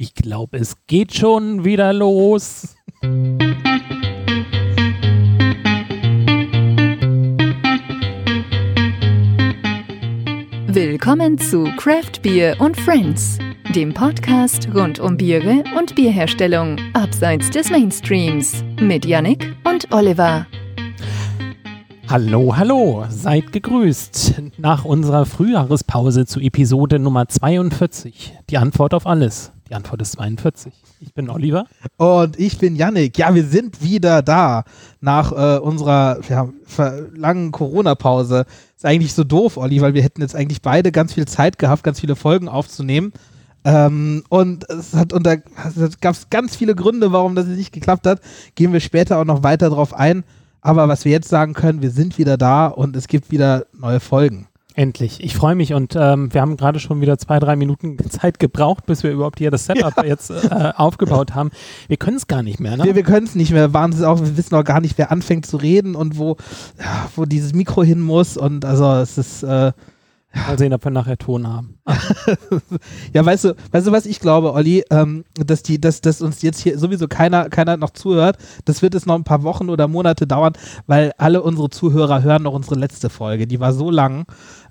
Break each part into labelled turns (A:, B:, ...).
A: Ich glaube, es geht schon wieder los.
B: Willkommen zu Craft Beer und Friends, dem Podcast rund um Biere und Bierherstellung abseits des Mainstreams mit Yannick und Oliver.
A: Hallo, hallo, seid gegrüßt. Nach unserer Frühjahrespause zu Episode Nummer 42. Die Antwort auf alles. Die Antwort ist 42. Ich bin Oliver.
C: Und ich bin Yannick. Ja, wir sind wieder da nach äh, unserer ja, langen Corona-Pause. Ist eigentlich so doof, Olli, weil wir hätten jetzt eigentlich beide ganz viel Zeit gehabt, ganz viele Folgen aufzunehmen. Ähm, und es hat unter, es gab ganz viele Gründe, warum das nicht geklappt hat. Gehen wir später auch noch weiter drauf ein. Aber was wir jetzt sagen können, wir sind wieder da und es gibt wieder neue Folgen.
A: Endlich. Ich freue mich und ähm, wir haben gerade schon wieder zwei, drei Minuten Zeit gebraucht, bis wir überhaupt hier das Setup ja. jetzt äh, aufgebaut haben. Wir können es gar nicht mehr, ne?
C: Wir, wir können es nicht mehr. Wir, auch, wir wissen auch gar nicht, wer anfängt zu reden und wo, ja, wo dieses Mikro hin muss. Und also es ist. Äh,
A: Mal sehen, ob wir nachher Ton haben.
C: ja, weißt du, weißt du, was ich glaube, Olli, ähm, dass die, dass, dass uns jetzt hier sowieso keiner, keiner noch zuhört. Das wird es noch ein paar Wochen oder Monate dauern, weil alle unsere Zuhörer hören noch unsere letzte Folge. Die war so lang.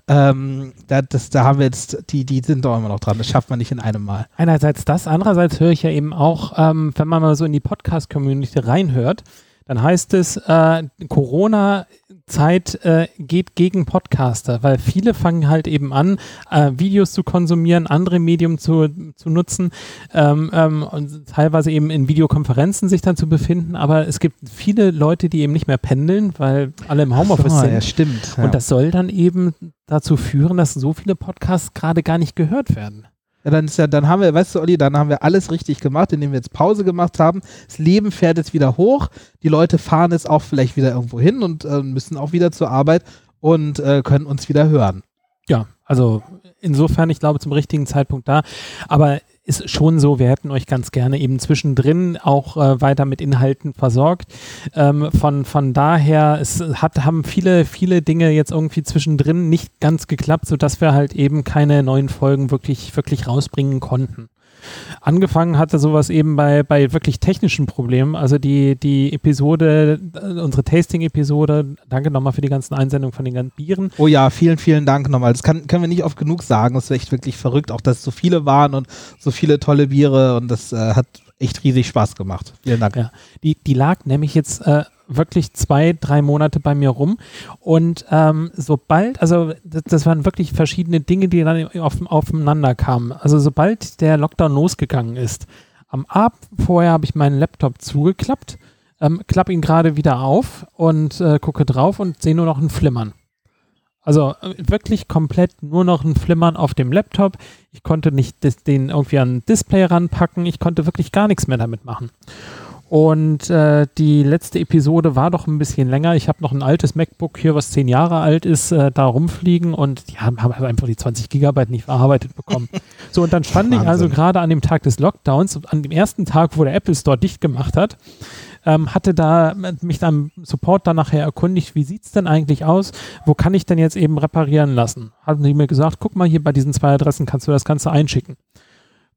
C: Ähm, da, das, da haben wir jetzt, die, die sind doch immer noch dran. Das schafft man nicht in einem Mal.
A: Einerseits das, andererseits höre ich ja eben auch, ähm, wenn man mal so in die Podcast-Community reinhört, dann heißt es, äh, Corona-Zeit äh, geht gegen Podcaster, weil viele fangen halt eben an, äh, Videos zu konsumieren, andere Medien zu, zu nutzen ähm, ähm, und teilweise eben in Videokonferenzen sich dann zu befinden. Aber es gibt viele Leute, die eben nicht mehr pendeln, weil alle im Homeoffice so, sind.
C: Ja, stimmt.
A: Ja. Und das soll dann eben dazu führen, dass so viele Podcasts gerade gar nicht gehört werden.
C: Ja, dann ist ja, dann haben wir, weißt du, Olli, dann haben wir alles richtig gemacht, indem wir jetzt Pause gemacht haben. Das Leben fährt jetzt wieder hoch. Die Leute fahren jetzt auch vielleicht wieder irgendwo hin und äh, müssen auch wieder zur Arbeit und äh, können uns wieder hören.
A: Ja, also insofern, ich glaube, zum richtigen Zeitpunkt da. Aber ist schon so, wir hätten euch ganz gerne eben zwischendrin auch äh, weiter mit Inhalten versorgt. Ähm, von, von daher, es hat, haben viele, viele Dinge jetzt irgendwie zwischendrin nicht ganz geklappt, sodass wir halt eben keine neuen Folgen wirklich, wirklich rausbringen konnten. Angefangen hatte sowas eben bei, bei wirklich technischen Problemen. Also die, die Episode, äh, unsere Tasting-Episode, danke nochmal für die ganzen Einsendungen von den ganzen Bieren.
C: Oh ja, vielen, vielen Dank nochmal. Das kann, können wir nicht oft genug sagen. Das ist echt wirklich verrückt, auch dass es so viele waren und so viele tolle Biere und das äh, hat echt riesig Spaß gemacht. Vielen Dank.
A: Ja, die, die lag nämlich jetzt äh, wirklich zwei, drei Monate bei mir rum. Und ähm, sobald, also das, das, waren wirklich verschiedene Dinge, die dann auf, aufeinander kamen. Also sobald der Lockdown losgegangen ist, am Abend vorher habe ich meinen Laptop zugeklappt, ähm, klappe ihn gerade wieder auf und äh, gucke drauf und sehe nur noch ein Flimmern. Also äh, wirklich komplett nur noch ein Flimmern auf dem Laptop. Ich konnte nicht das, den irgendwie an ein Display ranpacken. Ich konnte wirklich gar nichts mehr damit machen. Und äh, die letzte Episode war doch ein bisschen länger. Ich habe noch ein altes MacBook hier, was zehn Jahre alt ist, äh, da rumfliegen und die haben, haben einfach die 20 Gigabyte nicht verarbeitet bekommen. so, und dann stand Wahnsinn. ich also gerade an dem Tag des Lockdowns, an dem ersten Tag, wo der Apple Store dicht gemacht hat, ähm, hatte da mich dann Support dann nachher erkundigt, wie sieht es denn eigentlich aus? Wo kann ich denn jetzt eben reparieren lassen? Hatten die mir gesagt, guck mal hier bei diesen zwei Adressen kannst du das Ganze einschicken.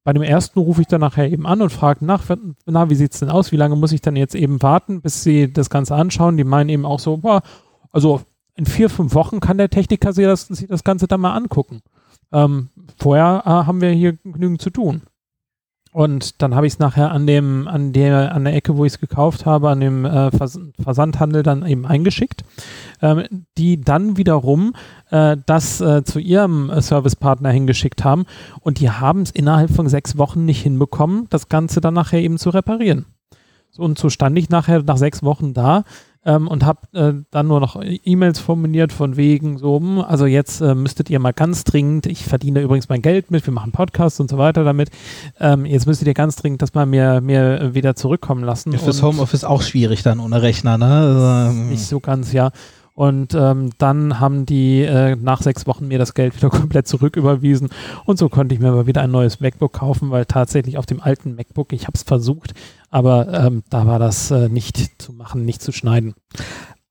A: Bei dem ersten rufe ich dann nachher eben an und frage nach, na, wie sieht es denn aus? Wie lange muss ich dann jetzt eben warten, bis sie das Ganze anschauen? Die meinen eben auch so, boah, also in vier, fünf Wochen kann der Techniker sich das, sich das Ganze dann mal angucken. Ähm, vorher äh, haben wir hier genügend zu tun. Und dann habe ich es nachher an dem, an der, an der Ecke, wo ich es gekauft habe, an dem äh, Vers Versandhandel dann eben eingeschickt, ähm, die dann wiederum äh, das äh, zu ihrem äh, Servicepartner hingeschickt haben und die haben es innerhalb von sechs Wochen nicht hinbekommen, das Ganze dann nachher eben zu reparieren. So, und so stand ich nachher nach sechs Wochen da ähm, und habe äh, dann nur noch E-Mails formuliert von wegen so, hm, also jetzt äh, müsstet ihr mal ganz dringend, ich verdiene übrigens mein Geld mit, wir machen Podcasts und so weiter damit, ähm, jetzt müsstet ihr ganz dringend das mal mir, mir wieder zurückkommen lassen. Ja,
C: fürs Homeoffice auch schwierig dann ohne Rechner, ne? Also,
A: nicht so ganz, ja. Und ähm, dann haben die äh, nach sechs Wochen mir das Geld wieder komplett zurücküberwiesen. Und so konnte ich mir aber wieder ein neues MacBook kaufen, weil tatsächlich auf dem alten MacBook, ich habe es versucht, aber ähm, da war das äh, nicht zu machen, nicht zu schneiden.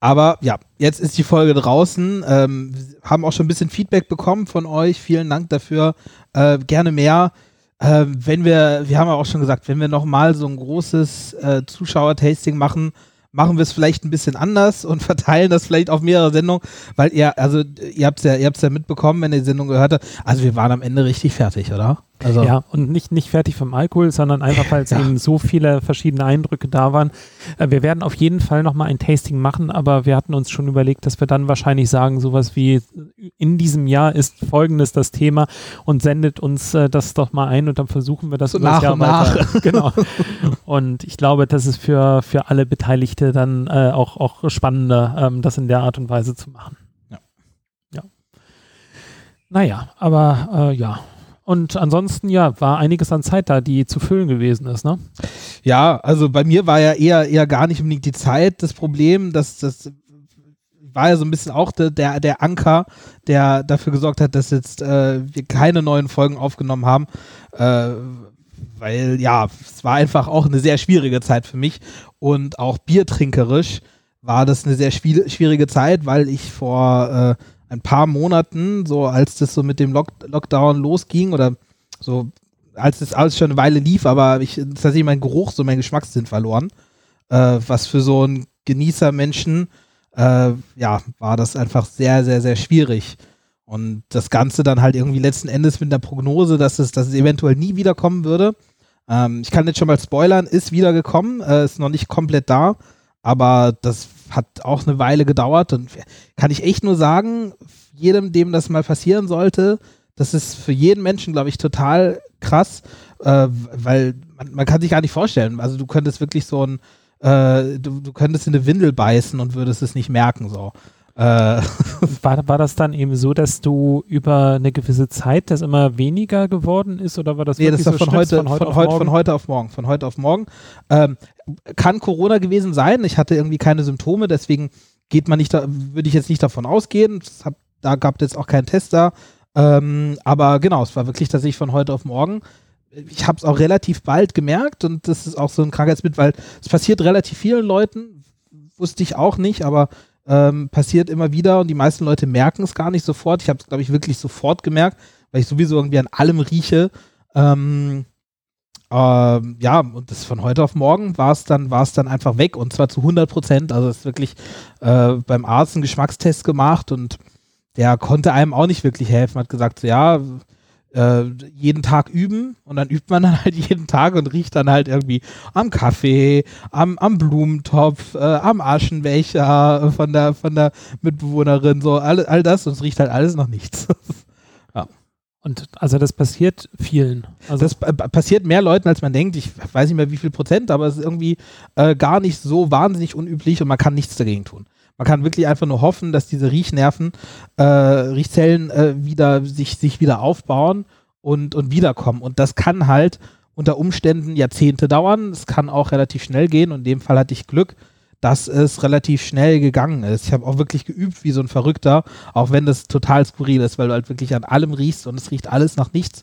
C: Aber ja, jetzt ist die Folge draußen. Ähm, haben auch schon ein bisschen Feedback bekommen von euch. Vielen Dank dafür. Äh, gerne mehr. äh, wenn wir, wir haben ja auch schon gesagt, wenn wir nochmal so ein großes äh, Zuschauer-Tasting machen, machen wir es vielleicht ein bisschen anders und verteilen das vielleicht auf mehrere Sendungen, weil ihr, also ihr habt es ja, ja mitbekommen, wenn ihr die Sendung gehört habt. Also wir waren am Ende richtig fertig, oder?
A: Also ja, und nicht, nicht fertig vom Alkohol, sondern einfach, weil es ja. eben so viele verschiedene Eindrücke da waren. Äh, wir werden auf jeden Fall nochmal ein Tasting machen, aber wir hatten uns schon überlegt, dass wir dann wahrscheinlich sagen, sowas wie in diesem Jahr ist folgendes das Thema und sendet uns äh, das doch mal ein und dann versuchen wir das
C: so nach
A: Jahr
C: und weiter.
A: Nach. genau. Und ich glaube, das ist für, für alle Beteiligte dann äh, auch, auch spannender, ähm, das in der Art und Weise zu machen.
C: Ja.
A: Ja. Naja, aber äh, ja, und ansonsten, ja, war einiges an Zeit da, die zu füllen gewesen ist, ne?
C: Ja, also bei mir war ja eher, eher gar nicht unbedingt die Zeit das Problem, dass das war ja so ein bisschen auch de, der, der Anker, der dafür gesorgt hat, dass jetzt äh, wir keine neuen Folgen aufgenommen haben. Äh, weil ja, es war einfach auch eine sehr schwierige Zeit für mich und auch biertrinkerisch war das eine sehr schwierige Zeit, weil ich vor äh, ein paar Monaten, so als das so mit dem Lock Lockdown losging oder so, als das alles schon eine Weile lief, aber ich tatsächlich meinen Geruch, so meinen Geschmackssinn verloren. Äh, was für so einen Genießermenschen, äh, ja, war das einfach sehr, sehr, sehr schwierig. Und das Ganze dann halt irgendwie letzten Endes mit der Prognose, dass es, dass es eventuell nie wiederkommen würde. Ähm, ich kann jetzt schon mal spoilern, ist wiedergekommen, äh, ist noch nicht komplett da, aber das hat auch eine Weile gedauert und kann ich echt nur sagen, jedem, dem das mal passieren sollte, das ist für jeden Menschen, glaube ich, total krass, äh, weil man, man, kann sich gar nicht vorstellen. Also du könntest wirklich so ein, äh, du, du könntest in eine Windel beißen und würdest es nicht merken. So.
A: Äh. War, war das dann eben so, dass du über eine gewisse Zeit das immer weniger geworden ist oder war das
C: nee, das war so von, heute, von, heute, von, heute, von heute auf morgen. Von heute auf morgen. Ähm, kann Corona gewesen sein. Ich hatte irgendwie keine Symptome, deswegen geht man nicht da, würde ich jetzt nicht davon ausgehen. Hab, da gab es jetzt auch keinen Test da. Ähm, aber genau, es war wirklich tatsächlich von heute auf morgen. Ich habe es auch relativ bald gemerkt und das ist auch so ein Krankheitsbild, weil es passiert relativ vielen Leuten, wusste ich auch nicht, aber ähm, passiert immer wieder und die meisten Leute merken es gar nicht sofort. Ich habe es, glaube ich, wirklich sofort gemerkt, weil ich sowieso irgendwie an allem rieche. Ähm, ähm, ja, und das von heute auf morgen war es dann, war es dann einfach weg und zwar zu 100 Prozent. Also es ist wirklich äh, beim Arzt einen Geschmackstest gemacht und der konnte einem auch nicht wirklich helfen. Hat gesagt, so, ja, äh, jeden Tag üben und dann übt man dann halt jeden Tag und riecht dann halt irgendwie am Kaffee, am, am Blumentopf, äh, am Aschenbecher von der, von der Mitbewohnerin, so all, all das und es riecht halt alles noch nichts.
A: Und also das passiert vielen.
C: Also das passiert mehr Leuten, als man denkt. Ich weiß nicht mehr wie viel Prozent, aber es ist irgendwie äh, gar nicht so wahnsinnig unüblich und man kann nichts dagegen tun. Man kann wirklich einfach nur hoffen, dass diese Riechnerven, äh, Riechzellen äh, wieder sich, sich wieder aufbauen und, und wiederkommen. Und das kann halt unter Umständen Jahrzehnte dauern. Es kann auch relativ schnell gehen. Und in dem Fall hatte ich Glück, dass es relativ schnell gegangen ist. Ich habe auch wirklich geübt wie so ein Verrückter, auch wenn das total skurril ist, weil du halt wirklich an allem riechst und es riecht alles nach nichts.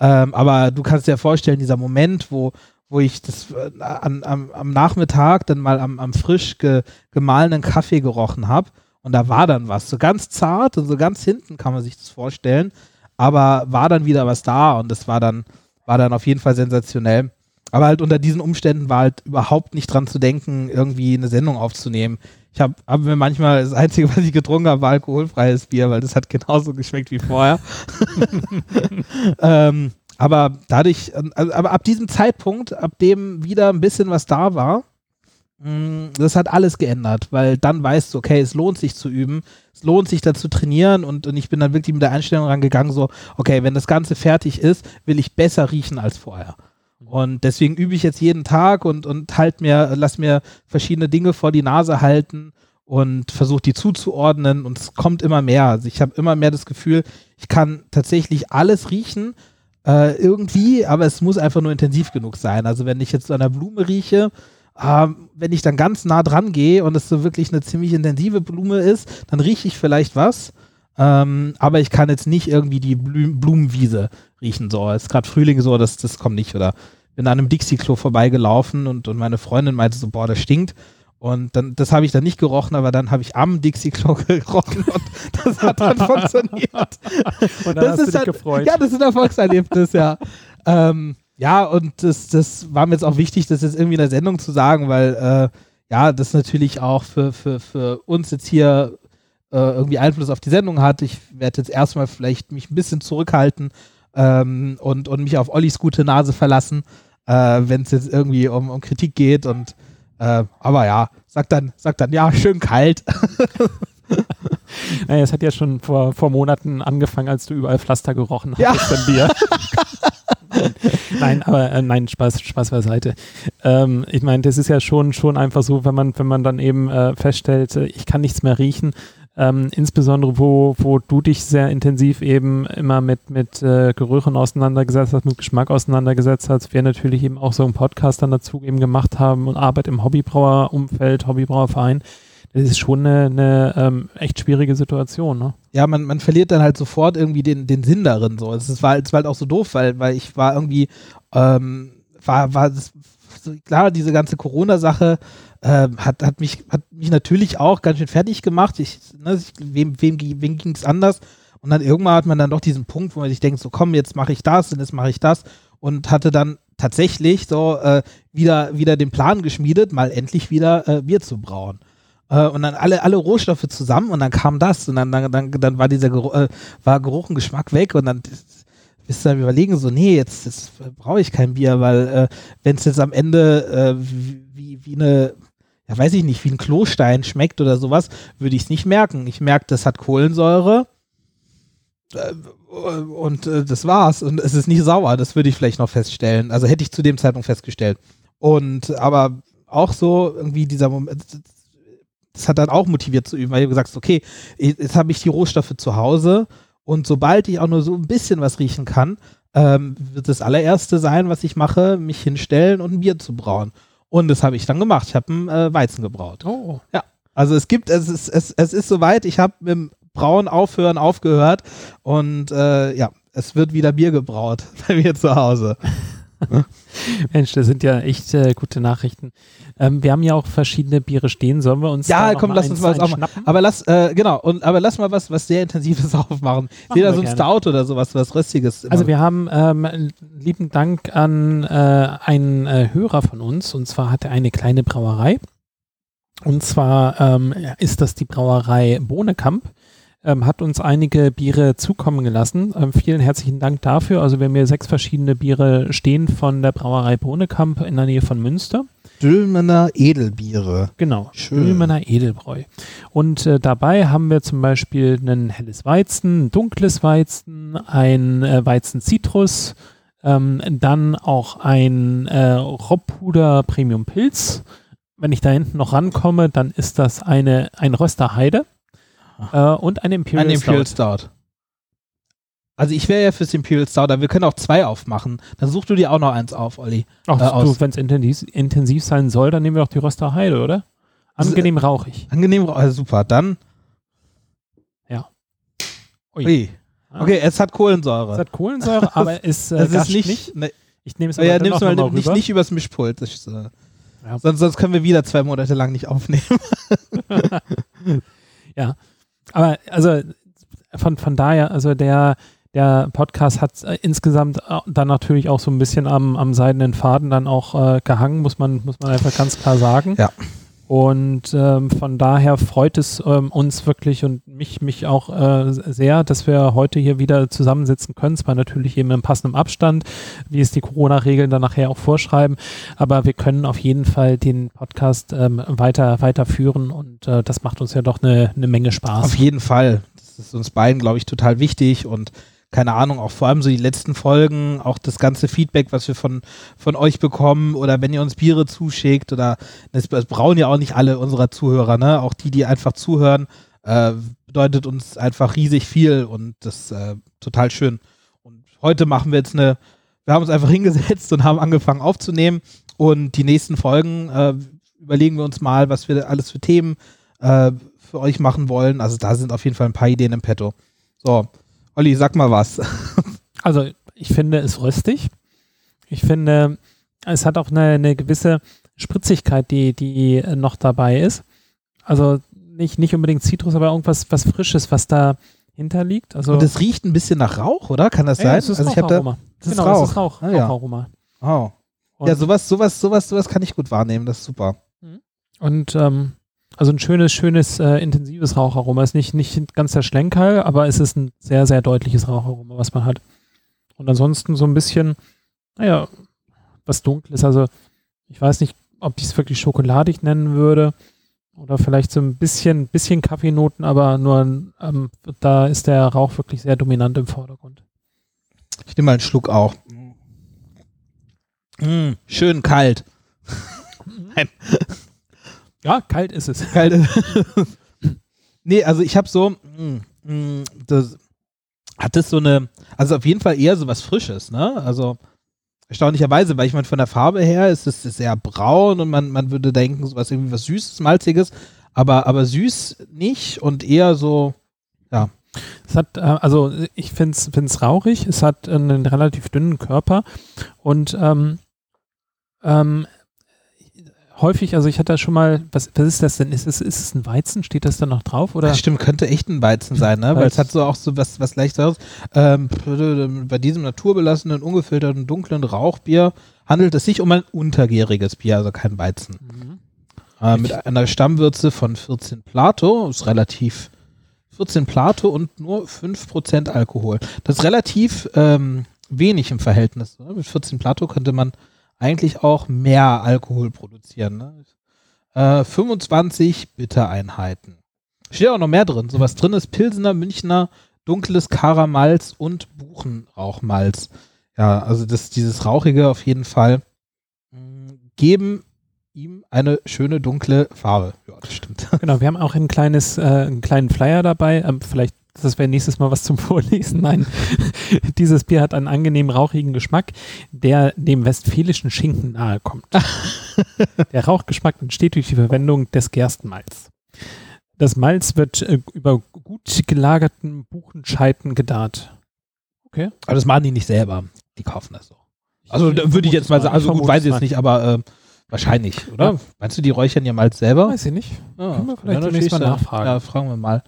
C: Ähm, aber du kannst dir vorstellen, dieser Moment, wo, wo ich das äh, an, am, am, Nachmittag dann mal am, am frisch ge, gemahlenen Kaffee gerochen habe. Und da war dann was. So ganz zart und so ganz hinten kann man sich das vorstellen. Aber war dann wieder was da und das war dann, war dann auf jeden Fall sensationell. Aber halt unter diesen Umständen war halt überhaupt nicht dran zu denken, irgendwie eine Sendung aufzunehmen. Ich habe hab mir manchmal, das Einzige, was ich getrunken habe, war alkoholfreies Bier, weil das hat genauso geschmeckt wie vorher. ähm, aber dadurch, ähm, also, aber ab diesem Zeitpunkt, ab dem wieder ein bisschen was da war, mm, das hat alles geändert, weil dann weißt du, okay, es lohnt sich zu üben, es lohnt sich da zu trainieren und, und ich bin dann wirklich mit der Einstellung rangegangen, so, okay, wenn das Ganze fertig ist, will ich besser riechen als vorher. Und deswegen übe ich jetzt jeden Tag und, und halt mir, lass mir verschiedene Dinge vor die Nase halten und versuche die zuzuordnen und es kommt immer mehr. Also ich habe immer mehr das Gefühl, ich kann tatsächlich alles riechen, äh, irgendwie, aber es muss einfach nur intensiv genug sein. Also wenn ich jetzt so einer Blume rieche, äh, wenn ich dann ganz nah dran gehe und es so wirklich eine ziemlich intensive Blume ist, dann rieche ich vielleicht was. Ähm, aber ich kann jetzt nicht irgendwie die Blumenwiese riechen. So, es ist gerade Frühling so, das, das kommt nicht. Oder bin an einem Dixie-Klo vorbeigelaufen und, und meine Freundin meinte so, boah, das stinkt. Und dann, das habe ich dann nicht gerochen, aber dann habe ich am Dixie-Klo gerochen und das hat dann funktioniert.
A: Und dann das hast ist du dich
C: dann,
A: gefreut.
C: Ja, das ist ein Erfolgserlebnis, ja. Ähm, ja, und das, das war mir jetzt auch wichtig, das jetzt irgendwie in der Sendung zu sagen, weil äh, ja, das natürlich auch für, für, für uns jetzt hier äh, irgendwie Einfluss auf die Sendung hat. Ich werde jetzt erstmal vielleicht mich ein bisschen zurückhalten ähm, und, und mich auf Ollis gute Nase verlassen, äh, wenn es jetzt irgendwie um, um Kritik geht und äh, aber ja, sag dann, sag dann, ja, schön kalt.
A: naja, es hat ja schon vor, vor Monaten angefangen, als du überall Pflaster gerochen hattest ja. Bier. nein, aber äh, nein, Spaß, Spaß beiseite. Ähm, ich meine, das ist ja schon, schon einfach so, wenn man, wenn man dann eben äh, feststellt, äh, ich kann nichts mehr riechen, ähm, insbesondere wo, wo du dich sehr intensiv eben immer mit, mit äh, Gerüchen auseinandergesetzt hast, mit Geschmack auseinandergesetzt hast, wir natürlich eben auch so einen Podcast dann dazu eben gemacht haben und Arbeit im Hobbybrauerumfeld, Hobbybrauerverein. Das ist schon eine, eine ähm, echt schwierige Situation, ne?
C: ja, man, man verliert dann halt sofort irgendwie den, den Sinn darin. So. Es war, es war halt auch so doof, weil, weil ich war irgendwie, ähm, war, war das, klar, diese ganze Corona-Sache ähm, hat, hat, mich, hat mich natürlich auch ganz schön fertig gemacht. Ich, ne, ich, wem wem, wem ging es anders? Und dann irgendwann hat man dann doch diesen Punkt, wo man sich denkt, so komm, jetzt mache ich das und jetzt mache ich das und hatte dann tatsächlich so äh, wieder, wieder den Plan geschmiedet, mal endlich wieder äh, Bier zu brauen. Äh, und dann alle, alle Rohstoffe zusammen und dann kam das und dann, dann, dann, dann war dieser Geruch, äh, war Geruch und Geschmack weg und dann bist du dann überlegen, so, nee, jetzt, jetzt brauche ich kein Bier, weil äh, wenn es jetzt am Ende äh, wie, wie, wie eine, ja weiß ich nicht, wie ein Klostein schmeckt oder sowas, würde ich es nicht merken. Ich merke, das hat Kohlensäure äh, und äh, das war's. Und es ist nicht sauer, das würde ich vielleicht noch feststellen. Also hätte ich zu dem Zeitpunkt festgestellt. Und aber auch so irgendwie dieser Moment, das hat dann auch motiviert zu üben, weil du gesagt hast, okay, jetzt habe ich die Rohstoffe zu Hause und sobald ich auch nur so ein bisschen was riechen kann, ähm, wird das allererste sein, was ich mache, mich hinstellen und ein Bier zu brauen. Und das habe ich dann gemacht. Ich habe einen äh, Weizen gebraut.
A: Oh.
C: Also es gibt, es ist, es, es ist soweit, ich habe mit dem Brauen aufhören aufgehört und äh, ja, es wird wieder Bier gebraut bei mir zu Hause.
A: Mensch, das sind ja echt äh, gute Nachrichten. Ähm, wir haben ja auch verschiedene Biere stehen. Sollen wir uns
C: Ja, komm, lass uns mal was
A: einschnappen?
C: Aber lass, äh, genau, und aber lass mal was, was sehr Intensives aufmachen.
A: Machen
C: Jeder so ein. Stout oder sowas, was Röstiges.
A: Also wir haben ähm, lieben Dank an äh, einen äh, Hörer von uns und zwar hat er eine kleine Brauerei und zwar ähm, ist das die Brauerei Bohnekamp. Ähm, hat uns einige Biere zukommen gelassen. Ähm, vielen herzlichen Dank dafür. Also wir haben hier sechs verschiedene Biere stehen von der Brauerei Bohnekamp in der Nähe von Münster.
C: Dülmener Edelbiere.
A: Genau,
C: Schön.
A: Schönmänner Edelbräu. Und äh, dabei haben wir zum Beispiel ein helles Weizen, ein dunkles Weizen, ein äh, Weizen Citrus, ähm, dann auch ein äh, Robpuder Premium Pilz. Wenn ich da hinten noch rankomme, dann ist das eine, ein Röster Heide äh, und ein Imperial,
C: Ein Imperial
A: Stout.
C: Stout. Also ich wäre ja fürs Imperial Stout, aber wir können auch zwei aufmachen. Dann such du dir auch noch eins auf, Olli.
A: Ach,
C: äh,
A: du, wenn es intensiv, intensiv sein soll, dann nehmen wir doch die Röster Heide, oder? Angenehm rauchig.
C: Angenehm, also super. Dann.
A: Ui.
C: Ui.
A: Ah.
C: Okay, es hat Kohlensäure.
A: Es hat Kohlensäure, aber es äh,
C: ist nicht.
A: nicht.
C: Ne,
A: Ich nehme es
C: ja,
A: aber
C: du
A: dennoch
C: mal
A: mal
C: nicht, nicht übers Mischpult. Ist, äh,
A: Ja.
C: sonst, sonst können wir wieder zwei Monate lang nicht aufnehmen.
A: Aber also von, von daher, also der, der Podcast hat äh, insgesamt äh, dann natürlich auch so ein bisschen am, am seidenen Faden dann auch äh, gehangen, muss man, muss man einfach ganz klar sagen.
C: Ja.
A: Und ähm, von daher freut es ähm, uns wirklich und mich, mich auch äh, sehr, dass wir heute hier wieder zusammensitzen können. Zwar natürlich eben im passenden Abstand, wie es die Corona-Regeln dann nachher auch vorschreiben, aber wir können auf jeden Fall den Podcast ähm, weiter, weiterführen und äh, das macht uns ja doch eine, eine Menge Spaß.
C: Auf jeden Fall. Das ist uns beiden, glaube ich, total wichtig und keine Ahnung, auch vor allem so die letzten Folgen, auch das ganze Feedback, was wir von, von euch bekommen oder wenn ihr uns Biere zuschickt oder das, das brauchen ja auch nicht alle unserer Zuhörer, ne? Auch die, die einfach zuhören, äh, bedeutet uns einfach riesig viel und das äh, total schön. Und heute machen wir jetzt eine, wir haben uns einfach hingesetzt und haben angefangen aufzunehmen und die nächsten Folgen äh, überlegen wir uns mal, was wir alles für Themen äh, für euch machen wollen. Also da sind auf jeden Fall ein paar Ideen im Petto. So, Olli, sag mal was.
A: Also ich finde es röstig. Ich finde, es hat auch eine, eine gewisse Spritzigkeit, die, die noch dabei ist. Also nicht, nicht unbedingt Zitrus, aber irgendwas was Frisches, was da, hinterliegt. Also
C: Und es riecht ein bisschen nach Rauch, oder? Kann das
A: Ja,
C: sein?
A: es ist
C: also ich habe da.
A: Raucharoma.
C: Das ist
A: genau,
C: Rauch.
A: es ist Rauch,
C: Ah, ja.
A: Raucharoma.
C: Wow.
A: Und,
C: Ja, sowas, sowas, sowas, sowas kann ich gut wahrnehmen. Das ist super.
A: und ähm, also ein schönes, schönes, äh, intensives Raucharoma. Ist nicht, nicht ganz der Schlenkerl, aber es ist ein sehr, sehr deutliches Raucharoma, was man hat. Und ansonsten so ein bisschen, naja, was Dunkles. Also ich weiß nicht, ob ich es wirklich schokoladig nennen würde. Oder vielleicht so ein bisschen, bisschen Kaffeenoten, aber nur ähm, da ist der Rauch wirklich sehr dominant im Vordergrund.
C: Ich nehme mal einen Schluck auch. Mm, schön kalt.
A: Ja, kalt ist es.
C: Kalt. nee, also ich habe so, mm, mm, das hat das so eine, also auf jeden Fall eher so was Frisches, ne? Also erstaunlicherweise, weil ich meine, von der Farbe her ist es sehr braun und man, man würde denken, sowas irgendwie was Süßes, Malziges, aber, aber süß nicht und eher so,
A: Es hat, äh, also ich finde es rauchig, es hat einen relativ dünnen Körper und ähm, ähm, häufig, also ich hatte da schon mal, was, was ist das denn? Ist es, ist es ein Weizen? Steht das da noch drauf? Oder?
C: Das stimmt, könnte echt ein Weizen sein, ne? Weil es hat so auch so was, was leicht aus. Ähm, bei diesem naturbelassenen, ungefilterten, dunklen Rauchbier handelt es sich um ein untergäriges Bier, also kein Weizen.
A: Mhm.
C: Äh, mit einer Stammwürze von 14 Plato, ist relativ 14 Plato und nur 5% Alkohol. Das ist relativ ähm, wenig im Verhältnis. Ne? Mit 14 Plato könnte man eigentlich auch mehr Alkohol produzieren. Ne? Äh, 25 Bittereinheiten. Steht auch noch mehr drin. So was drin ist Pilsener, Münchner, dunkles Karamalz und Buchenrauchmalz. Ja, also das, dieses Rauchige auf jeden Fall mh, geben ihm eine schöne dunkle Farbe. Ja, das stimmt.
A: Genau, wir haben auch ein kleines, äh, einen kleinen Flyer dabei. Ähm, vielleicht, das wäre nächstes Mal was zum Vorlesen. Nein, dieses Bier hat einen angenehmen, rauchigen Geschmack, der dem westfälischen Schinken nahe kommt. der Rauchgeschmack entsteht durch die Verwendung des Gerstenmalz. Das Malz wird äh, über gut gelagerten Buchenscheiten gedarrt. Okay.
C: Aber das machen die nicht selber. Die kaufen das so. Also
A: Ich
C: da würde ich
A: vermute
C: jetzt mal sagen, also gut, weiß ich
A: es
C: jetzt nicht, aber äh, wahrscheinlich, oder?
A: Ja.
C: Meinst du, die räuchern ihr Malz selber?
A: Weiß ich nicht.
C: Ja,
A: Können wir vielleicht demnächst mal nachfragen.
C: Ja, fragen wir mal.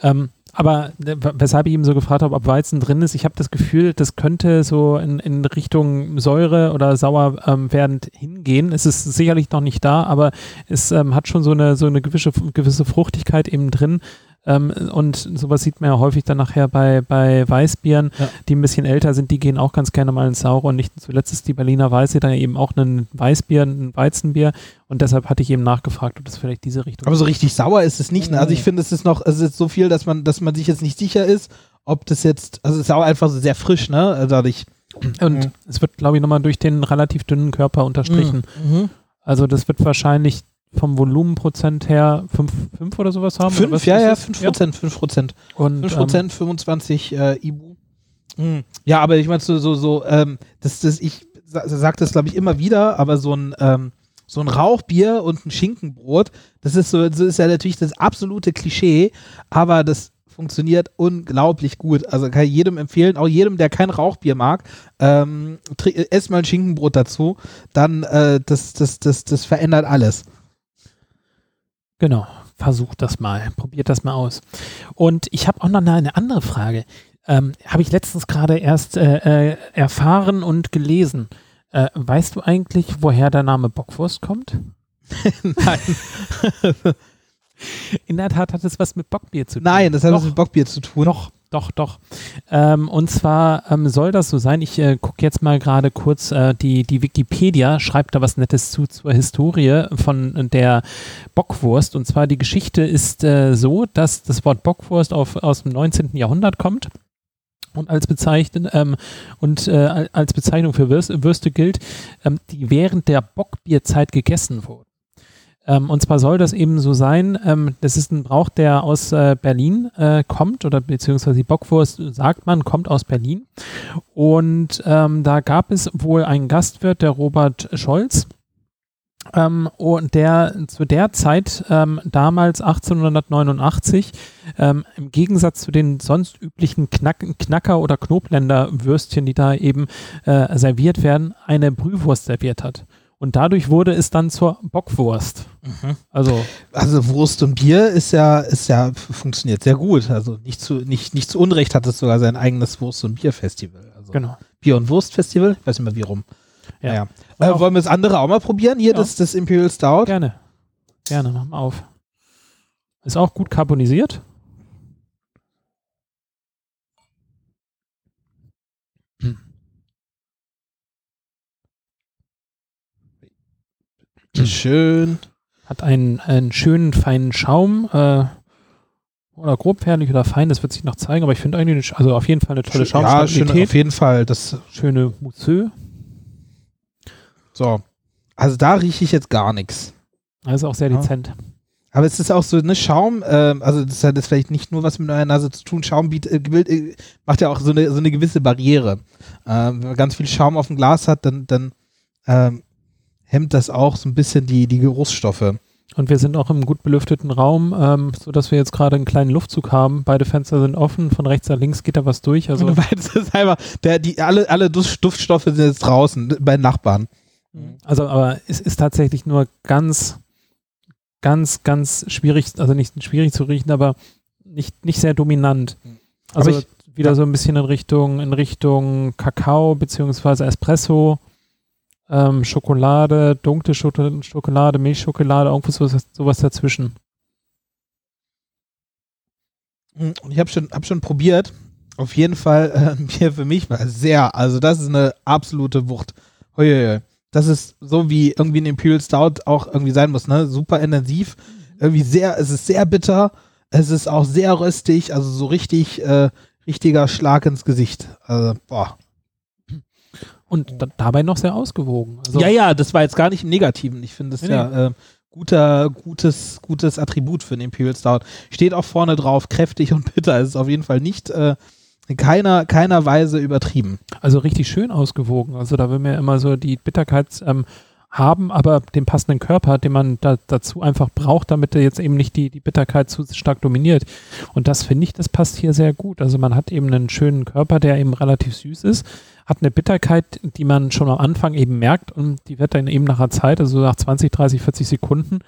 A: Ähm, aber w- weshalb ich eben so gefragt habe, ob Weizen drin ist, ich habe das Gefühl, das könnte so in, in Richtung Säure oder sauer ähm, werdend hingehen. Es ist sicherlich noch nicht da, aber es ähm, hat schon so eine, so eine gewisse, gewisse Fruchtigkeit eben drin. Ähm, und sowas sieht man ja häufig dann nachher bei, bei Weißbieren,
C: Ja.
A: die ein bisschen älter sind, die gehen auch ganz gerne mal ins Saure. Und nicht zuletzt ist die Berliner Weiße dann eben auch ein Weißbier, ein Weizenbier. Und deshalb hatte ich eben nachgefragt, ob das vielleicht diese Richtung
C: Aber so richtig sauer ist es nicht. Ne? Also ich finde, es ist noch, es ist so viel, dass man, dass man sich jetzt nicht sicher ist, ob das jetzt, also es ist auch einfach so sehr frisch, ne? Also Dadurch.
A: Und
C: Mhm.
A: es wird, glaube ich, nochmal durch den relativ dünnen Körper unterstrichen.
C: Mhm.
A: Also das wird wahrscheinlich vom Volumenprozent her 5 oder sowas haben.
C: Fünf, ja, ja,
A: das?
C: 5 Prozent, 5 Prozent.
A: Und
C: 5
A: ähm,
C: Prozent, 25 äh, Ibu. Mhm. Ja, aber ich meine, so, so, so, ähm, das, das, ich sa sag das, glaube ich, immer wieder, aber so ein, ähm, so ein Rauchbier und ein Schinkenbrot, das ist so, das ist ja natürlich das absolute Klischee, aber das funktioniert unglaublich gut. Also kann ich jedem empfehlen, auch jedem, der kein Rauchbier mag, ähm, tri- ess mal ein Schinkenbrot dazu, dann äh, das, das, das, das verändert alles.
A: Genau, versucht das mal, probiert das mal aus. Und ich habe auch noch eine, andere Frage. Ähm, habe ich letztens gerade erst äh, äh, erfahren und gelesen. Äh, weißt du eigentlich, woher der Name Bockwurst kommt?
C: Nein.
A: In der Tat hat es was mit Bockbier zu tun.
C: Nein, das hat was mit Bockbier zu tun.
A: Doch, doch, doch. Ähm, und zwar ähm, soll das so sein, ich äh, gucke jetzt mal gerade kurz, äh, die, die Wikipedia schreibt da was Nettes zu zur Historie von der Bockwurst. Und zwar die Geschichte ist äh, so, dass das Wort Bockwurst auf, aus dem 19. Jahrhundert kommt. Und als, Bezeichnen, ähm, und, äh, al- als Bezeichnung für Würste, Würste gilt, ähm, die während der Bockbierzeit gegessen wurden. Ähm, und zwar soll das eben so sein, ähm, das ist ein Brauch, der aus äh, Berlin äh, kommt, oder beziehungsweise die Bockwurst, sagt man, kommt aus Berlin. Und ähm, da gab es wohl einen Gastwirt, der Robert Scholz, ähm, und der zu der Zeit, ähm, damals 1889, ähm, im Gegensatz zu den sonst üblichen Knack Knacker- oder Knobländerwürstchen, die da eben äh, serviert werden, eine Brühwurst serviert hat. Und dadurch wurde es dann zur Bockwurst. Also,
C: Also Wurst und Bier ist ja, ist ja, funktioniert sehr gut. Also nicht zu, nicht, nicht zu Unrecht hat es sogar sein eigenes Wurst- und Bierfestival. Also
A: genau.
C: Bier- und Wurstfestival, ich weiß nicht mehr wie rum.
A: Ja.
C: Naja. Äh,
A: auch-
C: wollen wir das andere auch mal probieren? Hier,
A: Ja.
C: das, das Imperial Stout.
A: Gerne. Gerne, mach mal auf. Ist auch gut carbonisiert.
C: Schön.
A: Hat einen, einen schönen, feinen Schaum. Äh, oder grobfertig oder fein, das wird sich noch zeigen, aber ich finde eigentlich, eine- also auf jeden Fall eine tolle
C: ja, schön,
A: Schaumstabilität.
C: auf jeden Fall. Das,
A: schöne Mousseux.
C: so. Also da rieche ich jetzt gar nichts.
A: Also auch sehr
C: Ja.
A: dezent.
C: Aber es ist auch so, ne, Schaum, ähm, also das hat jetzt vielleicht nicht nur was mit eurer Nase zu tun, Schaum biet, äh, äh, macht ja auch so eine, so eine gewisse Barriere. Ähm, wenn man ganz viel Schaum auf dem Glas hat, dann, dann ähm, hemmt das auch so ein bisschen die, die Geruchsstoffe.
A: Und wir sind auch im gut belüfteten Raum, ähm, sodass wir jetzt gerade einen kleinen Luftzug haben. Beide Fenster sind offen, von rechts nach links geht da was durch. Also
C: das ist einfach, der, die, alle, alle Duft- Duftstoffe sind jetzt draußen bei den Nachbarn.
A: Also, aber es ist tatsächlich nur ganz, ganz, ganz schwierig, also nicht schwierig zu riechen, aber nicht, nicht sehr dominant. Also
C: ich-
A: wieder
C: ja.
A: so ein bisschen in Richtung, in Richtung Kakao beziehungsweise Espresso, ähm, Schokolade, dunkle Schoko- Schokolade, Milchschokolade, irgendwo sowas, sowas dazwischen.
C: Ich habe schon, hab schon probiert. Auf jeden Fall äh, Bier für mich war sehr, also das ist eine absolute Wucht. Hoi. Das ist so wie irgendwie ein Imperial Stout auch irgendwie sein muss, ne? Super intensiv, irgendwie sehr, es ist sehr bitter, es ist auch sehr röstig, also so richtig, äh, richtiger Schlag ins Gesicht. Also, boah.
A: Und da, dabei noch sehr ausgewogen. Also,
C: Ja, ja, das war jetzt gar nicht im Negativen. Ich finde das
A: Nee,
C: ja äh, guter, gutes, gutes Attribut für den Imperial Stout. Steht auch vorne drauf, kräftig und bitter. Es ist auf jeden Fall nicht äh, in keiner, keiner Weise übertrieben.
A: Also richtig schön ausgewogen. Also da will man ja immer so die Bitterkeit ähm, haben, aber den passenden Körper, den man da, dazu einfach braucht, damit er jetzt eben nicht die, die Bitterkeit zu stark dominiert. Und das finde ich, das passt hier sehr gut. Also man hat eben einen schönen Körper, der eben relativ süß ist, hat eine Bitterkeit, die man schon am Anfang eben merkt und die wird dann eben nach einer Zeit, also nach 20, 30, 40 Sekunden,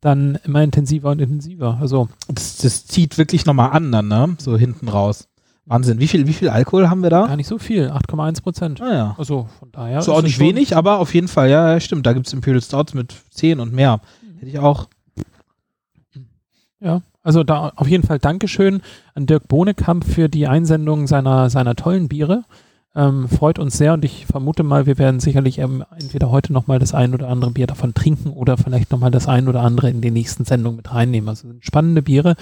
A: dann immer intensiver und intensiver. Also
C: Das, das zieht wirklich nochmal an dann, ne? So hinten raus. Wahnsinn. Wie viel, wie viel Alkohol haben wir da?
A: gar nicht so viel, 8,1 Prozent.
C: Ah, ja.
A: Also von daher.
C: so
A: ist
C: auch nicht wenig, aber auf jeden Fall, ja, ja stimmt. Da gibt es Imperial Stouts mit 10 und mehr. Hätte ich auch.
A: Ja, also da auf jeden Fall Dankeschön an Dirk Bohnekamp für die Einsendung seiner, seiner tollen Biere. Ähm, freut uns sehr und ich vermute mal, wir werden sicherlich ähm, entweder heute nochmal das ein oder andere Bier davon trinken oder vielleicht nochmal das ein oder andere in die nächsten Sendungen mit reinnehmen. Also sind spannende Biere.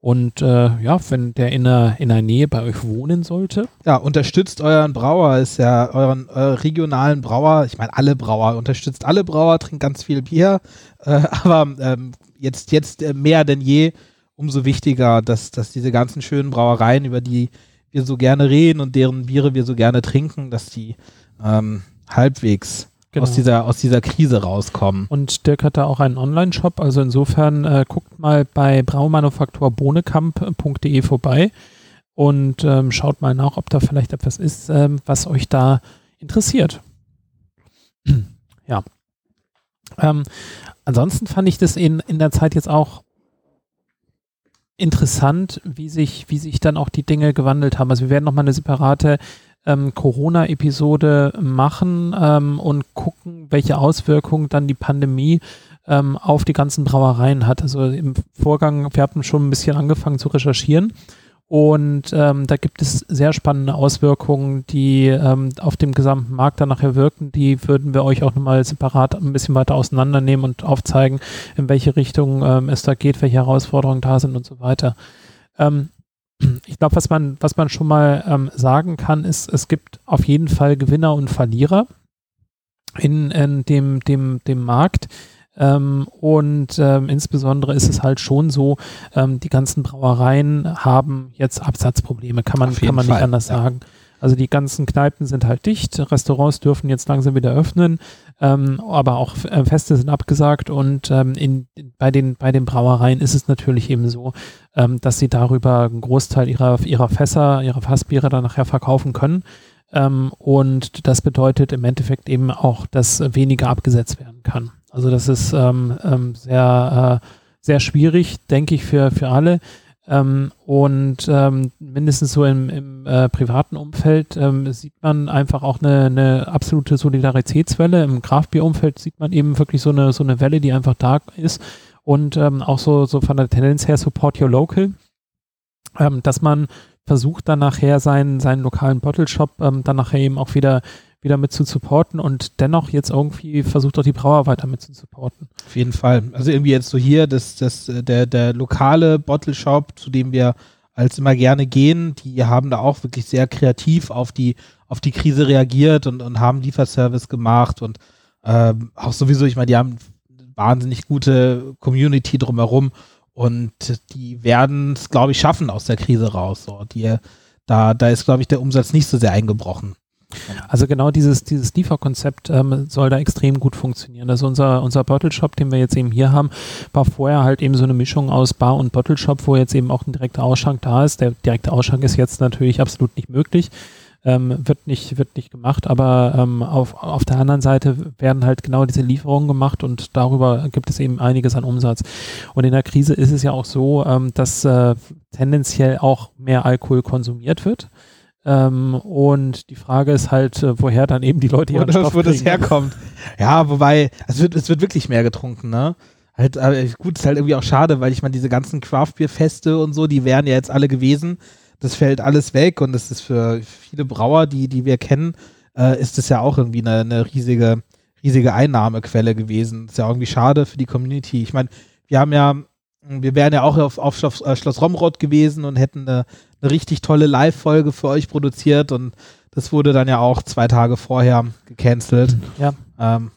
A: Und äh, ja, wenn der in der, in der Nähe bei euch wohnen sollte,
C: Ja, unterstützt euren Brauer, ist ja euren äh, regionalen Brauer, ich meine alle Brauer, unterstützt alle Brauer, trinkt ganz viel Bier, äh, aber ähm, jetzt, jetzt äh, mehr denn je, umso wichtiger, dass, dass diese ganzen schönen Brauereien, über die wir so gerne reden und deren Biere wir so gerne trinken, dass die ähm, halbwegs
A: Genau.
C: aus, dieser, aus dieser Krise rauskommen.
A: Und Dirk hat da auch einen Online-Shop, also insofern äh, guckt mal bei braumanufakturbohnekamp.de vorbei und ähm, schaut mal nach, ob da vielleicht etwas ist, ähm, was euch da interessiert. ja. Ähm, ansonsten fand ich das in, in der Zeit jetzt auch interessant, wie sich, wie sich dann auch die Dinge gewandelt haben. Also wir werden nochmal eine separate ähm, Corona-Episode machen ähm, und gucken, welche Auswirkungen dann die Pandemie ähm, auf die ganzen Brauereien hat. Also im Vorgang, wir hatten schon ein bisschen angefangen zu recherchieren und ähm, da gibt es sehr spannende Auswirkungen, die ähm, auf dem gesamten Markt dann nachher wirken. Die würden wir euch auch nochmal separat ein bisschen weiter auseinandernehmen und aufzeigen, in welche Richtung ähm, es da geht, welche Herausforderungen da sind und so weiter. Ähm, ich glaube, was man, was man schon mal ähm, sagen kann, ist, es gibt auf jeden Fall Gewinner und Verlierer in, in dem, dem, dem Markt. Ähm, und ähm, insbesondere ist es halt schon so, ähm, die ganzen Brauereien haben jetzt Absatzprobleme, kann man, kann man
C: Fall,
A: nicht anders
C: ja.
A: sagen. Also die ganzen Kneipen sind halt dicht, Restaurants dürfen jetzt langsam wieder öffnen, ähm, aber auch äh, Feste sind abgesagt und ähm, in, bei, den, bei den Brauereien ist es natürlich eben so, ähm, dass sie darüber einen Großteil ihrer, ihrer Fässer, ihrer Fassbiere dann nachher verkaufen können. Ähm, und das bedeutet im Endeffekt eben auch, dass weniger abgesetzt werden kann. Also das ist ähm, ähm, sehr, äh, sehr schwierig, denke ich, für, für alle. Ähm, und ähm, mindestens so im, im äh, privaten Umfeld ähm, sieht man einfach auch eine, eine absolute Solidaritätswelle. Im Grafbier-Umfeld sieht man eben wirklich so eine, so eine Welle, die einfach da ist. Und ähm, auch so, so von der Tendenz her Support Your Local, ähm, dass man versucht dann nachher seinen, seinen lokalen Bottle Shop dann nachher eben auch wieder wieder mit zu supporten und dennoch jetzt irgendwie versucht auch die Brauer weiter mit zu supporten.
C: Auf jeden Fall. Also irgendwie jetzt so hier, das, das, der, der lokale Bottle Shop, zu dem wir als immer gerne gehen, die haben da auch wirklich sehr kreativ auf die, auf die Krise reagiert und, und haben Lieferservice gemacht und ähm, auch sowieso, ich meine, die haben wahnsinnig gute Community drumherum und die werden es, glaube ich, schaffen aus der Krise raus. So. Die, da, da ist, glaube ich, der Umsatz nicht so sehr eingebrochen.
A: Also genau dieses, dieses Lieferkonzept ähm, soll da extrem gut funktionieren. Also unser, unser Bottle Shop, den wir jetzt eben hier haben, war vorher halt eben so eine Mischung aus Bar und Bottle Shop, wo jetzt eben auch ein direkter Ausschank da ist. Der direkte Ausschank ist jetzt natürlich absolut nicht möglich. Ähm, wird nicht, wird nicht gemacht, aber ähm, auf, auf der anderen Seite werden halt genau diese Lieferungen gemacht und darüber gibt es eben einiges an Umsatz. Und in der Krise ist es ja auch so, ähm, dass äh, tendenziell auch mehr Alkohol konsumiert wird. Ähm, und die Frage ist halt, äh, woher dann eben die Leute
C: ihren Stoff Wo das herkommt. Ja, wobei, es wird, es wird wirklich mehr getrunken, ne? Halt, äh, gut, ist halt irgendwie auch schade, weil ich meine, diese ganzen Craftbeer-Feste und so, die wären ja jetzt alle gewesen. Das fällt alles weg und das ist für viele Brauer, die, die wir kennen, äh, ist das ja auch irgendwie eine, eine riesige, riesige Einnahmequelle gewesen. Ist ja irgendwie schade für die Community. Ich meine, wir haben ja, wir wären ja auch auf, auf Schloss, äh, Romrod gewesen und hätten eine eine richtig tolle Live-Folge für euch produziert und das wurde dann ja auch zwei Tage vorher gecancelt.
A: Ja. Ähm,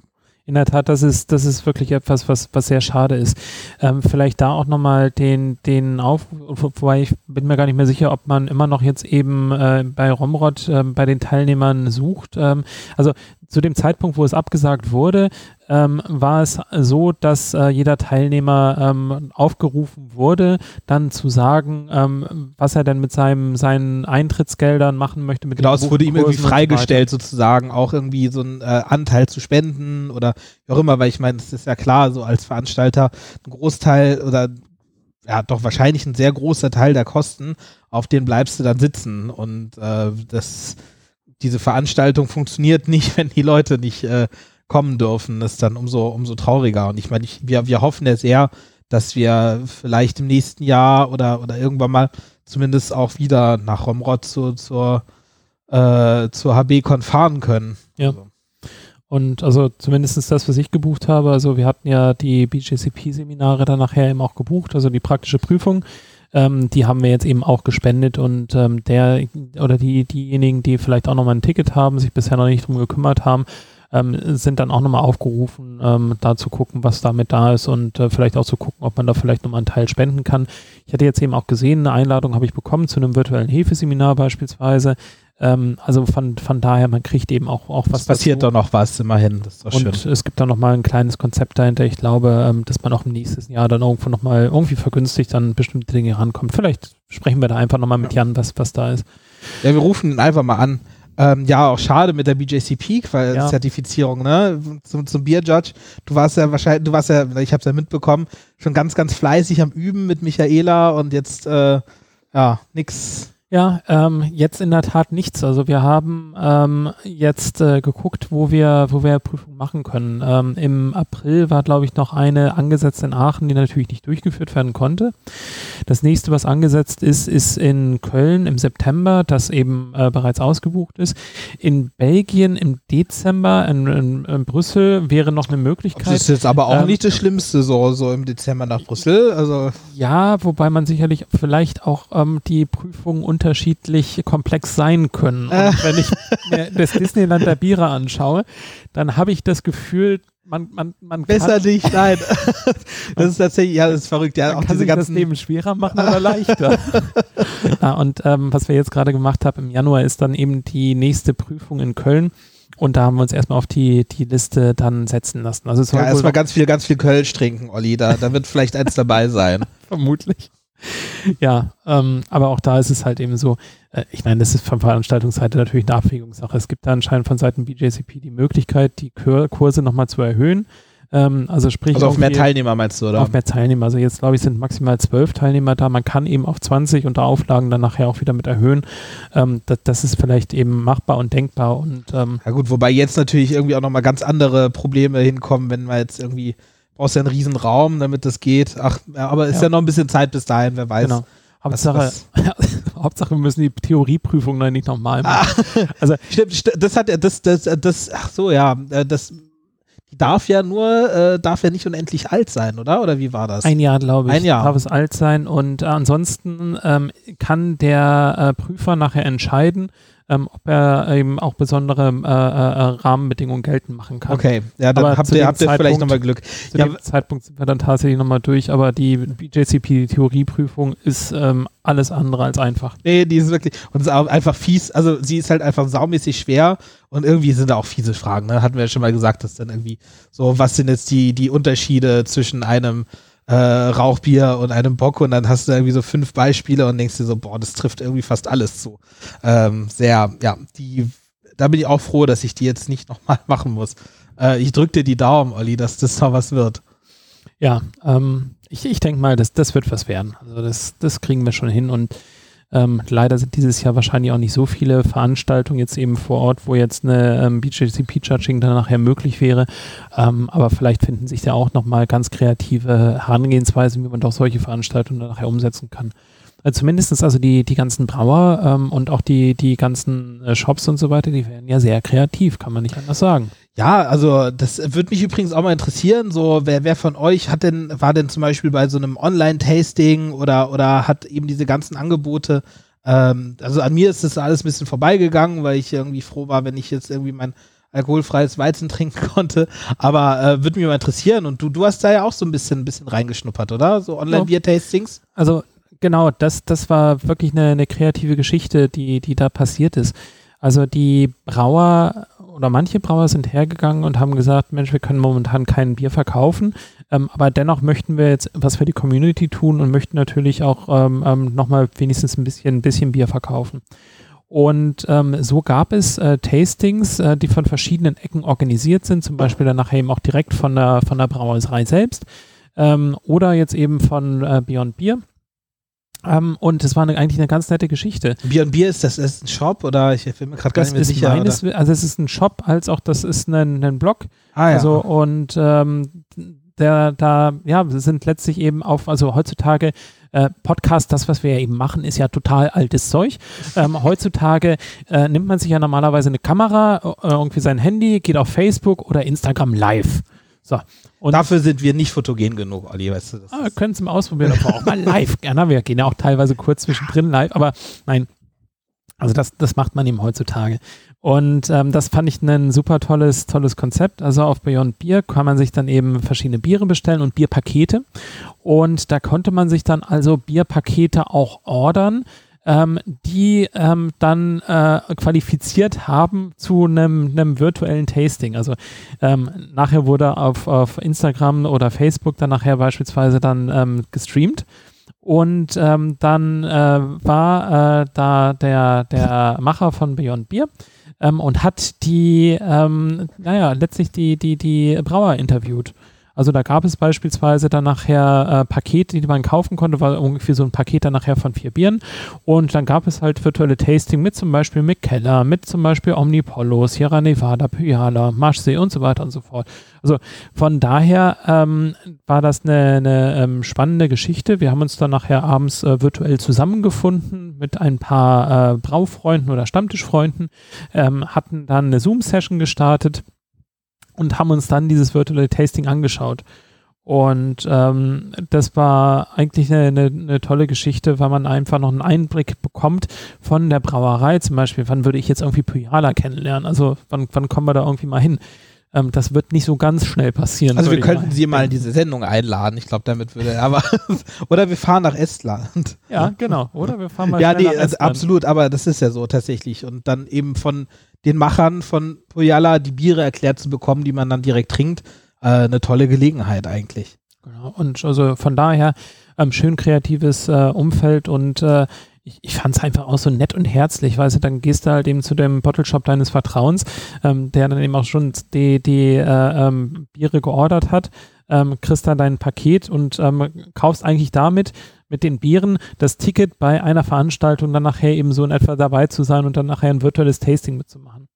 A: in der Tat, das ist, das ist wirklich etwas, was, was sehr schade ist. Ähm, vielleicht da auch nochmal den, den Aufruf, wobei ich bin mir gar nicht mehr sicher, ob man immer noch jetzt eben äh, bei Romrod äh, bei den Teilnehmern sucht. Ähm, also zu dem Zeitpunkt, wo es abgesagt wurde, ähm, war es so, dass äh, jeder Teilnehmer ähm, aufgerufen wurde, dann zu sagen, ähm, was er denn mit seinem, seinen Eintrittsgeldern machen möchte. Mit
C: genau, es wurde ihm irgendwie freigestellt, so sozusagen, auch irgendwie so einen äh, Anteil zu spenden oder wie auch immer, weil ich meine, es ist ja klar, so als Veranstalter ein Großteil oder ja, doch wahrscheinlich ein sehr großer Teil der Kosten, auf den bleibst du dann sitzen und äh, das diese Veranstaltung funktioniert nicht, wenn die Leute nicht äh, kommen dürfen, ist dann umso, umso trauriger. Und ich meine, ich, wir, wir hoffen ja sehr, dass wir vielleicht im nächsten Jahr oder, oder irgendwann mal zumindest auch wieder nach Romrod zu, zur, äh, zur HB-Con fahren können.
A: Ja. Also. Und also zumindest das, was ich gebucht habe, also wir hatten ja die BJCP-Seminare dann nachher eben auch gebucht, also die praktische Prüfung. Ähm, die haben wir jetzt eben auch gespendet und ähm, der oder die, diejenigen, die vielleicht auch nochmal ein Ticket haben, sich bisher noch nicht drum gekümmert haben, ähm, sind dann auch nochmal aufgerufen, ähm, da zu gucken, was damit da ist und äh, vielleicht auch zu gucken, ob man da vielleicht nochmal einen Teil spenden kann. Ich hatte jetzt eben auch gesehen, eine Einladung habe ich bekommen zu einem virtuellen Hefeseminar beispielsweise. Ähm, also von, von daher, man kriegt eben auch, auch was.
C: Es passiert doch noch was, immerhin. Das ist doch
A: und schön. es gibt da nochmal ein kleines Konzept dahinter. Ich glaube, ähm, dass man auch im nächsten Jahr dann irgendwo nochmal irgendwie vergünstigt an bestimmte Dinge rankommt. Vielleicht sprechen wir da einfach nochmal mit Jan, was, was da ist.
C: Ja, wir rufen ihn einfach mal an. Ähm, ja, auch schade mit der BJCP-Zertifizierung, ja. ne? Zum, zum Bierjudge. Du warst ja wahrscheinlich, du warst ja, ich habe es ja mitbekommen, schon ganz, ganz fleißig am Üben mit Michaela und jetzt, äh, ja, nix
A: ja, ähm, jetzt in der Tat nichts. Also wir haben ähm, jetzt äh, geguckt, wo wir, wo wir Prüfungen machen können. Ähm, Im April war, glaube ich, noch eine angesetzt in Aachen, die natürlich nicht durchgeführt werden konnte. Das nächste, was angesetzt ist, ist in Köln im September, das eben äh, bereits ausgebucht ist. In Belgien im Dezember, in, in, in Brüssel wäre noch eine Möglichkeit. Das
C: ist jetzt aber auch ähm, nicht das Schlimmste, so, so im Dezember nach Brüssel. Also
A: ja, wobei man sicherlich vielleicht auch ähm, die Prüfungen und unterschiedlich komplex sein können. Und äh. wenn ich mir das Disneyland der Biere anschaue, dann habe ich das Gefühl, man, man, man
C: Besser kann, nicht, nein. das ist tatsächlich, ja, das ist verrückt. Ja,
A: man auch kann diese ganzen das Leben schwerer machen oder leichter. ja, und ähm, was wir jetzt gerade gemacht haben im Januar ist dann eben die nächste Prüfung in Köln. Und da haben wir uns erstmal auf die, die Liste dann setzen lassen. Also
C: ja, erstmal ganz viel, ganz viel Kölsch trinken, Olli. Da, da wird vielleicht eins dabei sein.
A: Vermutlich. ja, ähm, aber auch da ist es halt eben so, äh, ich meine, das ist von Veranstaltungsseite natürlich eine Abwägungssache. Es gibt da anscheinend von Seiten BJCP die Möglichkeit, die Kur Kurse nochmal zu erhöhen. Ähm, also sprich
C: Also auf mehr Teilnehmer meinst du, oder?
A: auf mehr Teilnehmer. Also jetzt glaube ich sind maximal zwölf Teilnehmer da. Man kann eben auf 20 unter Auflagen dann nachher auch wieder mit erhöhen. Ähm, das, das ist vielleicht eben machbar und denkbar und ähm,
C: Ja gut, wobei jetzt natürlich irgendwie auch nochmal ganz andere Probleme hinkommen, wenn man jetzt irgendwie, brauchst ja einen riesen Raum, damit das geht. Ach, aber ist ja.
A: Ja.
C: noch ein bisschen Zeit bis dahin, wer weiß.
A: genau. Hauptsache, Hauptsache, wir müssen die Theorieprüfung dann nicht nochmal machen. Also
C: Stimmt, st das hat ja, das, das, das, ach so, ja, äh, das, die darf ja nur, äh, darf ja nicht unendlich alt sein, oder? Oder wie war das?
A: Ein Jahr, glaube ich,
C: Ein Jahr.
A: darf es alt sein. Und äh, ansonsten ähm, kann der äh, Prüfer nachher entscheiden, ähm, ob er eben auch besondere äh, äh, Rahmenbedingungen geltend machen kann.
C: Okay, ja, dann
A: Aber
C: habt ihr, habt ihr vielleicht nochmal Glück.
A: Zu
C: Ja,
A: dem Zeitpunkt sind wir dann tatsächlich nochmal durch, aber die BJCP, die Theorieprüfung, ist ähm, alles andere als einfach.
C: Nee, die ist wirklich, und ist auch einfach fies, also sie ist halt einfach saumäßig schwer und irgendwie sind da auch fiese Fragen, ne? Hatten wir ja schon mal gesagt, dass dann irgendwie so, was sind jetzt die, die Unterschiede zwischen einem äh, Rauchbier und einem Bock und dann hast du irgendwie so fünf Beispiele und denkst dir so, boah, das trifft irgendwie fast alles zu. Ähm, sehr, ja, die, da bin ich auch froh, dass ich die jetzt nicht nochmal machen muss. Äh, ich drück dir die Daumen, Olli, dass das noch was wird.
A: Ja, ähm, ich, ich denke mal, das, das wird was werden. Also das, das kriegen wir schon hin und ähm, leider sind dieses Jahr wahrscheinlich auch nicht so viele Veranstaltungen jetzt eben vor Ort, wo jetzt eine ähm, BJCP-Judging dann nachher möglich wäre. Ähm, aber vielleicht finden sich da auch nochmal ganz kreative Herangehensweisen, wie man doch solche Veranstaltungen dann nachher umsetzen kann. Also zumindest also die, die ganzen Brauer ähm, und auch die, die ganzen äh, Shops und so weiter, die werden ja sehr kreativ, kann man nicht anders sagen.
C: Ja, also das würde mich übrigens auch mal interessieren. So, wer, wer von euch hat denn, war denn zum Beispiel bei so einem Online-Tasting oder, oder hat eben diese ganzen Angebote? Ähm, also an mir ist das alles ein bisschen vorbeigegangen, weil ich irgendwie froh war, wenn ich jetzt irgendwie mein alkoholfreies Weizen trinken konnte. Aber äh, würde mich mal interessieren. Und du, du hast da ja auch so ein bisschen, ein bisschen reingeschnuppert, oder? So Online-Bier-Tastings?
A: Also genau, das, das war wirklich eine, eine kreative Geschichte, die, die da passiert ist. Also die Brauer oder manche Brauer sind hergegangen und haben gesagt, Mensch, wir können momentan kein Bier verkaufen, ähm, aber dennoch möchten wir jetzt was für die Community tun und möchten natürlich auch ähm, ähm, nochmal wenigstens ein bisschen, ein bisschen Bier verkaufen. Und ähm, so gab es äh, Tastings, äh, die von verschiedenen Ecken organisiert sind, zum Beispiel dann nachher eben auch direkt von der, von der Brauerei selbst ähm, oder jetzt eben von äh, Beyond Beer. Ähm, und es war eine, eigentlich eine ganz nette Geschichte.
C: Bier und Bier, ist das ist ein Shop oder ich bin mir gerade gar nicht mehr sicher.
A: meines, also es ist ein Shop, als auch das ist ein, ein Blog.
C: Ah, ja.
A: Also und ähm, der da, ja, wir sind letztlich eben auf, also heutzutage äh, Podcast, das, was wir ja eben machen, ist ja total altes Zeug. Ähm, heutzutage äh, nimmt man sich ja normalerweise eine Kamera, äh, irgendwie sein Handy, geht auf Facebook oder Instagram live. So. Und
C: Dafür sind wir nicht fotogen genug, Olli, weißt du. Das
A: Ah, wir können es mal ausprobieren, aber auch mal live. Gerne, wir gehen ja auch teilweise kurz zwischendrin live, aber nein. Also das, das macht man eben heutzutage. Und ähm, das fand ich ein super tolles, tolles Konzept. Also auf Beyond Beer kann man sich dann eben verschiedene Biere bestellen und Bierpakete. Und da konnte man sich dann also Bierpakete auch ordern, ähm, die ähm, dann äh, qualifiziert haben zu einem virtuellen Tasting. Also ähm, nachher wurde auf, auf Instagram oder Facebook dann nachher beispielsweise dann ähm, gestreamt. Und ähm, dann äh, war äh, da der, der Macher von Beyond Beer ähm, und hat die, ähm, naja, letztlich die, die, die Brauer interviewt. Also da gab es beispielsweise dann nachher äh, Pakete, die man kaufen konnte, war ungefähr so ein Paket dann nachher von vier Bieren. Und dann gab es halt virtuelle Tasting mit zum Beispiel Mikkeller, mit zum Beispiel Omnipollo, Sierra Nevada, Pyala, Marschsee und so weiter und so fort. Also von daher ähm, war das eine, eine ähm, spannende Geschichte. Wir haben uns dann nachher abends äh, virtuell zusammengefunden mit ein paar äh, Braufreunden oder Stammtischfreunden, ähm, hatten dann eine Zoom-Session gestartet und haben uns dann dieses virtuelle Tasting angeschaut. Und ähm, das war eigentlich eine, eine, eine tolle Geschichte, weil man einfach noch einen Einblick bekommt von der Brauerei. Zum Beispiel, wann würde ich jetzt irgendwie Pyala kennenlernen? Also wann, wann kommen wir da irgendwie mal hin? Ähm, das wird nicht so ganz schnell passieren.
C: Also wir könnten sie mal in diese Sendung einladen. Ich glaube, damit würde er aber. oder wir fahren nach Estland.
A: Ja, genau. Oder wir fahren mal
C: Ja, nee,
A: nach
C: also
A: Estland.
C: absolut, aber das ist ja so tatsächlich. Und dann eben von den Machern von Pojala die Biere erklärt zu bekommen, die man dann direkt trinkt, äh, eine tolle Gelegenheit eigentlich.
A: Genau. Und also von daher ähm, schön kreatives äh, Umfeld und äh, ich, ich fand es einfach auch so nett und herzlich, weißt du, dann gehst du halt eben zu dem Bottle Shop deines Vertrauens, ähm, der dann eben auch schon die, die äh, ähm, Biere geordert hat, ähm, kriegst dann dein Paket und ähm, kaufst eigentlich damit mit den Bieren das Ticket bei einer Veranstaltung dann nachher eben so in etwa dabei zu sein und dann nachher ein virtuelles Tasting mitzumachen.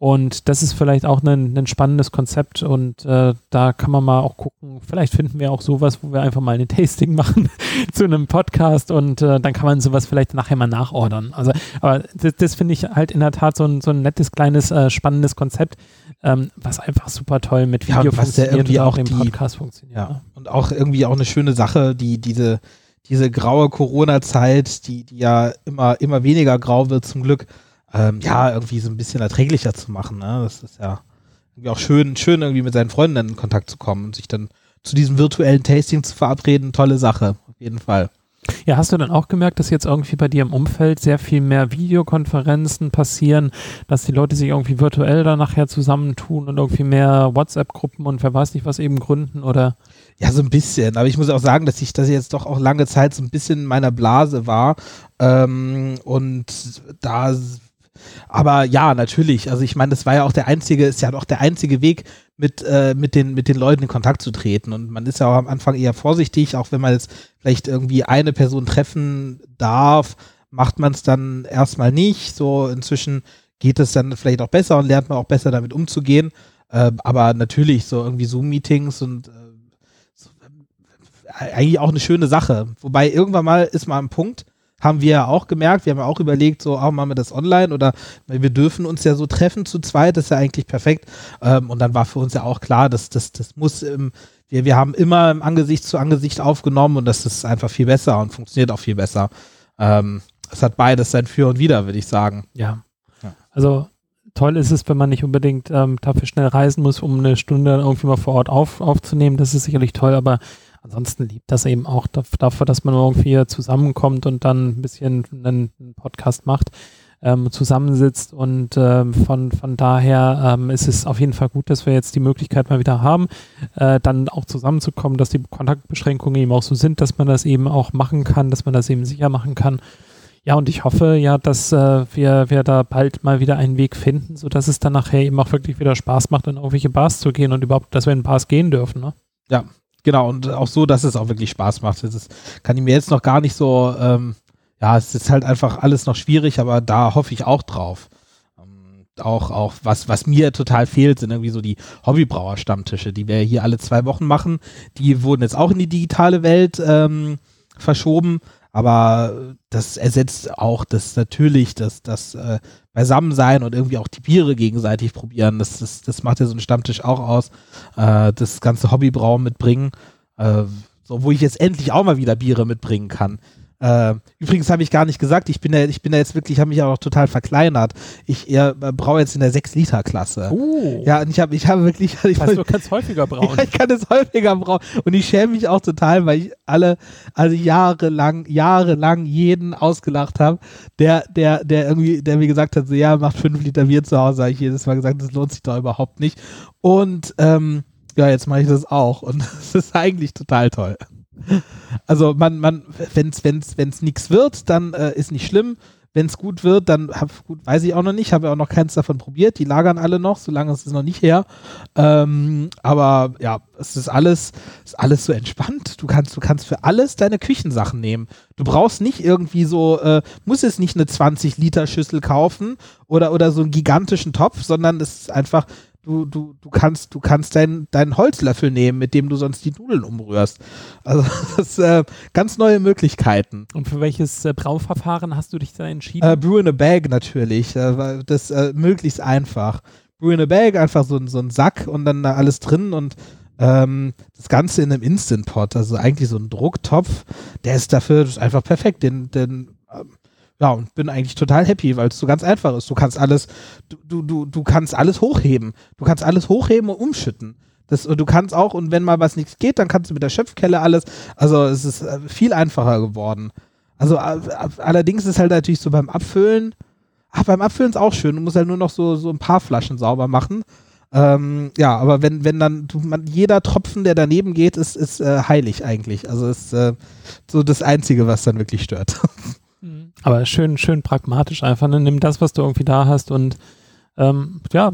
A: Und das ist vielleicht auch ein, ein spannendes Konzept und äh, da kann man mal auch gucken. Vielleicht finden wir auch sowas, wo wir einfach mal ein Tasting machen zu einem Podcast und äh, dann kann man sowas vielleicht nachher mal nachordern. Also, aber das, das finde ich halt in der Tat so ein, so ein nettes, kleines, äh, spannendes Konzept, ähm, was einfach super toll mit Video
C: Ja,
A: funktioniert
C: irgendwie
A: und
C: auch
A: im
C: die-
A: Podcast funktioniert.
C: Ja.
A: ne?
C: Und auch irgendwie auch eine schöne Sache, die diese, diese graue Corona-Zeit, die, die ja immer, immer weniger grau wird zum Glück, ähm, ja, irgendwie so ein bisschen erträglicher zu machen. Ne? Das ist ja irgendwie auch schön, schön irgendwie mit seinen Freunden in Kontakt zu kommen und sich dann zu diesem virtuellen Tasting zu verabreden. Tolle Sache, auf jeden Fall.
A: Ja, hast du dann auch gemerkt, dass jetzt irgendwie bei dir im Umfeld sehr viel mehr Videokonferenzen passieren, dass die Leute sich irgendwie virtuell dann nachher zusammentun und irgendwie mehr WhatsApp-Gruppen und wer weiß nicht was eben gründen oder?
C: Ja, so ein bisschen. Aber ich muss auch sagen, dass ich, ich jetzt doch auch lange Zeit so ein bisschen in meiner Blase war. Ähm, und da, aber ja, natürlich. Also ich meine, das war ja auch der einzige, ist ja auch der einzige Weg, mit, äh, mit, den, mit den Leuten in Kontakt zu treten. Und man ist ja auch am Anfang eher vorsichtig, auch wenn man jetzt vielleicht irgendwie eine Person treffen darf, macht man es dann erstmal nicht. So inzwischen geht es dann vielleicht auch besser und lernt man auch besser damit umzugehen. Äh, aber natürlich so irgendwie Zoom-Meetings und äh, so, äh, eigentlich auch eine schöne Sache. Wobei irgendwann mal ist mal ein Punkt, haben wir ja auch gemerkt, wir haben ja auch überlegt, so, auch machen wir das online oder wir dürfen uns ja so treffen zu zweit, das ist ja eigentlich perfekt. Ähm, und dann war für uns ja auch klar, dass das, das muss im, wir, wir haben immer im Angesicht zu Angesicht aufgenommen und das ist einfach viel besser und funktioniert auch viel besser. Ähm, es hat beides sein Für und Wider, würde ich sagen.
A: Ja.
C: Ja.
A: Also toll ist es, wenn man nicht unbedingt ähm, dafür schnell reisen muss, um eine Stunde irgendwie mal vor Ort auf, aufzunehmen. Das ist sicherlich toll, aber ansonsten liebt das eben auch daf- dafür, dass man irgendwie zusammenkommt und dann ein bisschen einen, einen Podcast macht, ähm, zusammensitzt und ähm, von, von daher ähm, ist es auf jeden Fall gut, dass wir jetzt die Möglichkeit mal wieder haben, äh, dann auch zusammenzukommen, dass die Kontaktbeschränkungen eben auch so sind, dass man das eben auch machen kann, dass man das eben sicher machen kann. Ja, und ich hoffe ja, dass äh, wir, wir da bald mal wieder einen Weg finden, sodass es dann nachher eben auch wirklich wieder Spaß macht, in irgendwelche Bars zu gehen und überhaupt, dass wir in Bars gehen dürfen. Ne?
C: Genau, und auch so, dass es auch wirklich Spaß macht. Das kann ich mir jetzt noch gar nicht so, ähm, ja, es ist halt einfach alles noch schwierig, aber da hoffe ich auch drauf. Ähm, auch, auch was, was mir total fehlt, sind irgendwie so die Hobbybrauer-Stammtische, die wir hier alle zwei Wochen machen. Die wurden jetzt auch in die digitale Welt ähm, verschoben, aber das ersetzt auch das natürlich, das, das äh, Beisammensein und irgendwie auch die Biere gegenseitig probieren. Das, das, das macht ja so ein Stammtisch auch aus. Äh, das ganze Hobbybrauen mitbringen. Äh, so, wo ich jetzt endlich auch mal wieder Biere mitbringen kann. Äh, übrigens habe ich gar nicht gesagt, ich bin ja, ich bin ja jetzt wirklich, habe mich auch total verkleinert. Ich äh, braue jetzt in der 6-Liter-Klasse.
A: Oh.
C: Ja, und ich habe ich habe wirklich, ich,
A: heißt, du kannst häufiger brauen.
C: ja, ich kann es häufiger brauen. Und ich schäme mich auch total, weil ich alle, also jahrelang, jahrelang jeden ausgelacht habe, der, der, der irgendwie, der mir gesagt hat, so ja, macht fünf Liter Bier zu Hause, habe ich jedes Mal gesagt, das lohnt sich doch überhaupt nicht. Und ähm, ja, jetzt mache ich das auch. Und das ist eigentlich total toll. Also man, man, wenn's, wenn's, wenn's nichts wird, dann äh, ist nicht schlimm. Wenn es gut wird, dann hab, gut, weiß ich auch noch nicht, habe ja auch noch keins davon probiert. Die lagern alle noch, solange ist es noch nicht her. Ähm, aber ja, es ist alles, ist alles so entspannt. Du kannst, du kannst für alles deine Küchensachen nehmen. Du brauchst nicht irgendwie so, äh, muss es nicht eine 20 Liter Schüssel kaufen oder, oder so einen gigantischen Topf, sondern es ist einfach, du, du, du kannst, du kannst deinen deinen Holzlöffel nehmen, mit dem du sonst die Nudeln umrührst. Also das ist äh, ganz neue Möglichkeiten.
A: Und für welches äh, Brauverfahren hast du dich da entschieden?
C: Äh, Brew in a Bag natürlich, äh, weil das äh, möglichst einfach. Brew in a Bag, einfach so, ein- so ein Sack und dann da alles drin und ähm, das Ganze in einem Instant Pot, also eigentlich so ein Drucktopf, der ist dafür einfach perfekt. Den, den, ja, und bin eigentlich total happy, weil es so ganz einfach ist. Du kannst alles, du, du, du, kannst alles hochheben. Du kannst alles hochheben und umschütten. Das, du kannst auch, und wenn mal was nichts geht, dann kannst du mit der Schöpfkelle alles. Also es ist äh, viel einfacher geworden. Also äh, allerdings ist halt natürlich so beim Abfüllen, ach, beim Abfüllen ist auch schön. Du musst halt nur noch so, so ein paar Flaschen sauber machen. Ähm, ja, aber wenn, wenn dann du, man, jeder Tropfen, der daneben geht, ist, ist äh, heilig eigentlich. Also ist äh, so das Einzige, was dann wirklich stört.
A: Aber schön, schön pragmatisch einfach. Ne? Nimm das, was du irgendwie da hast und ähm, ja,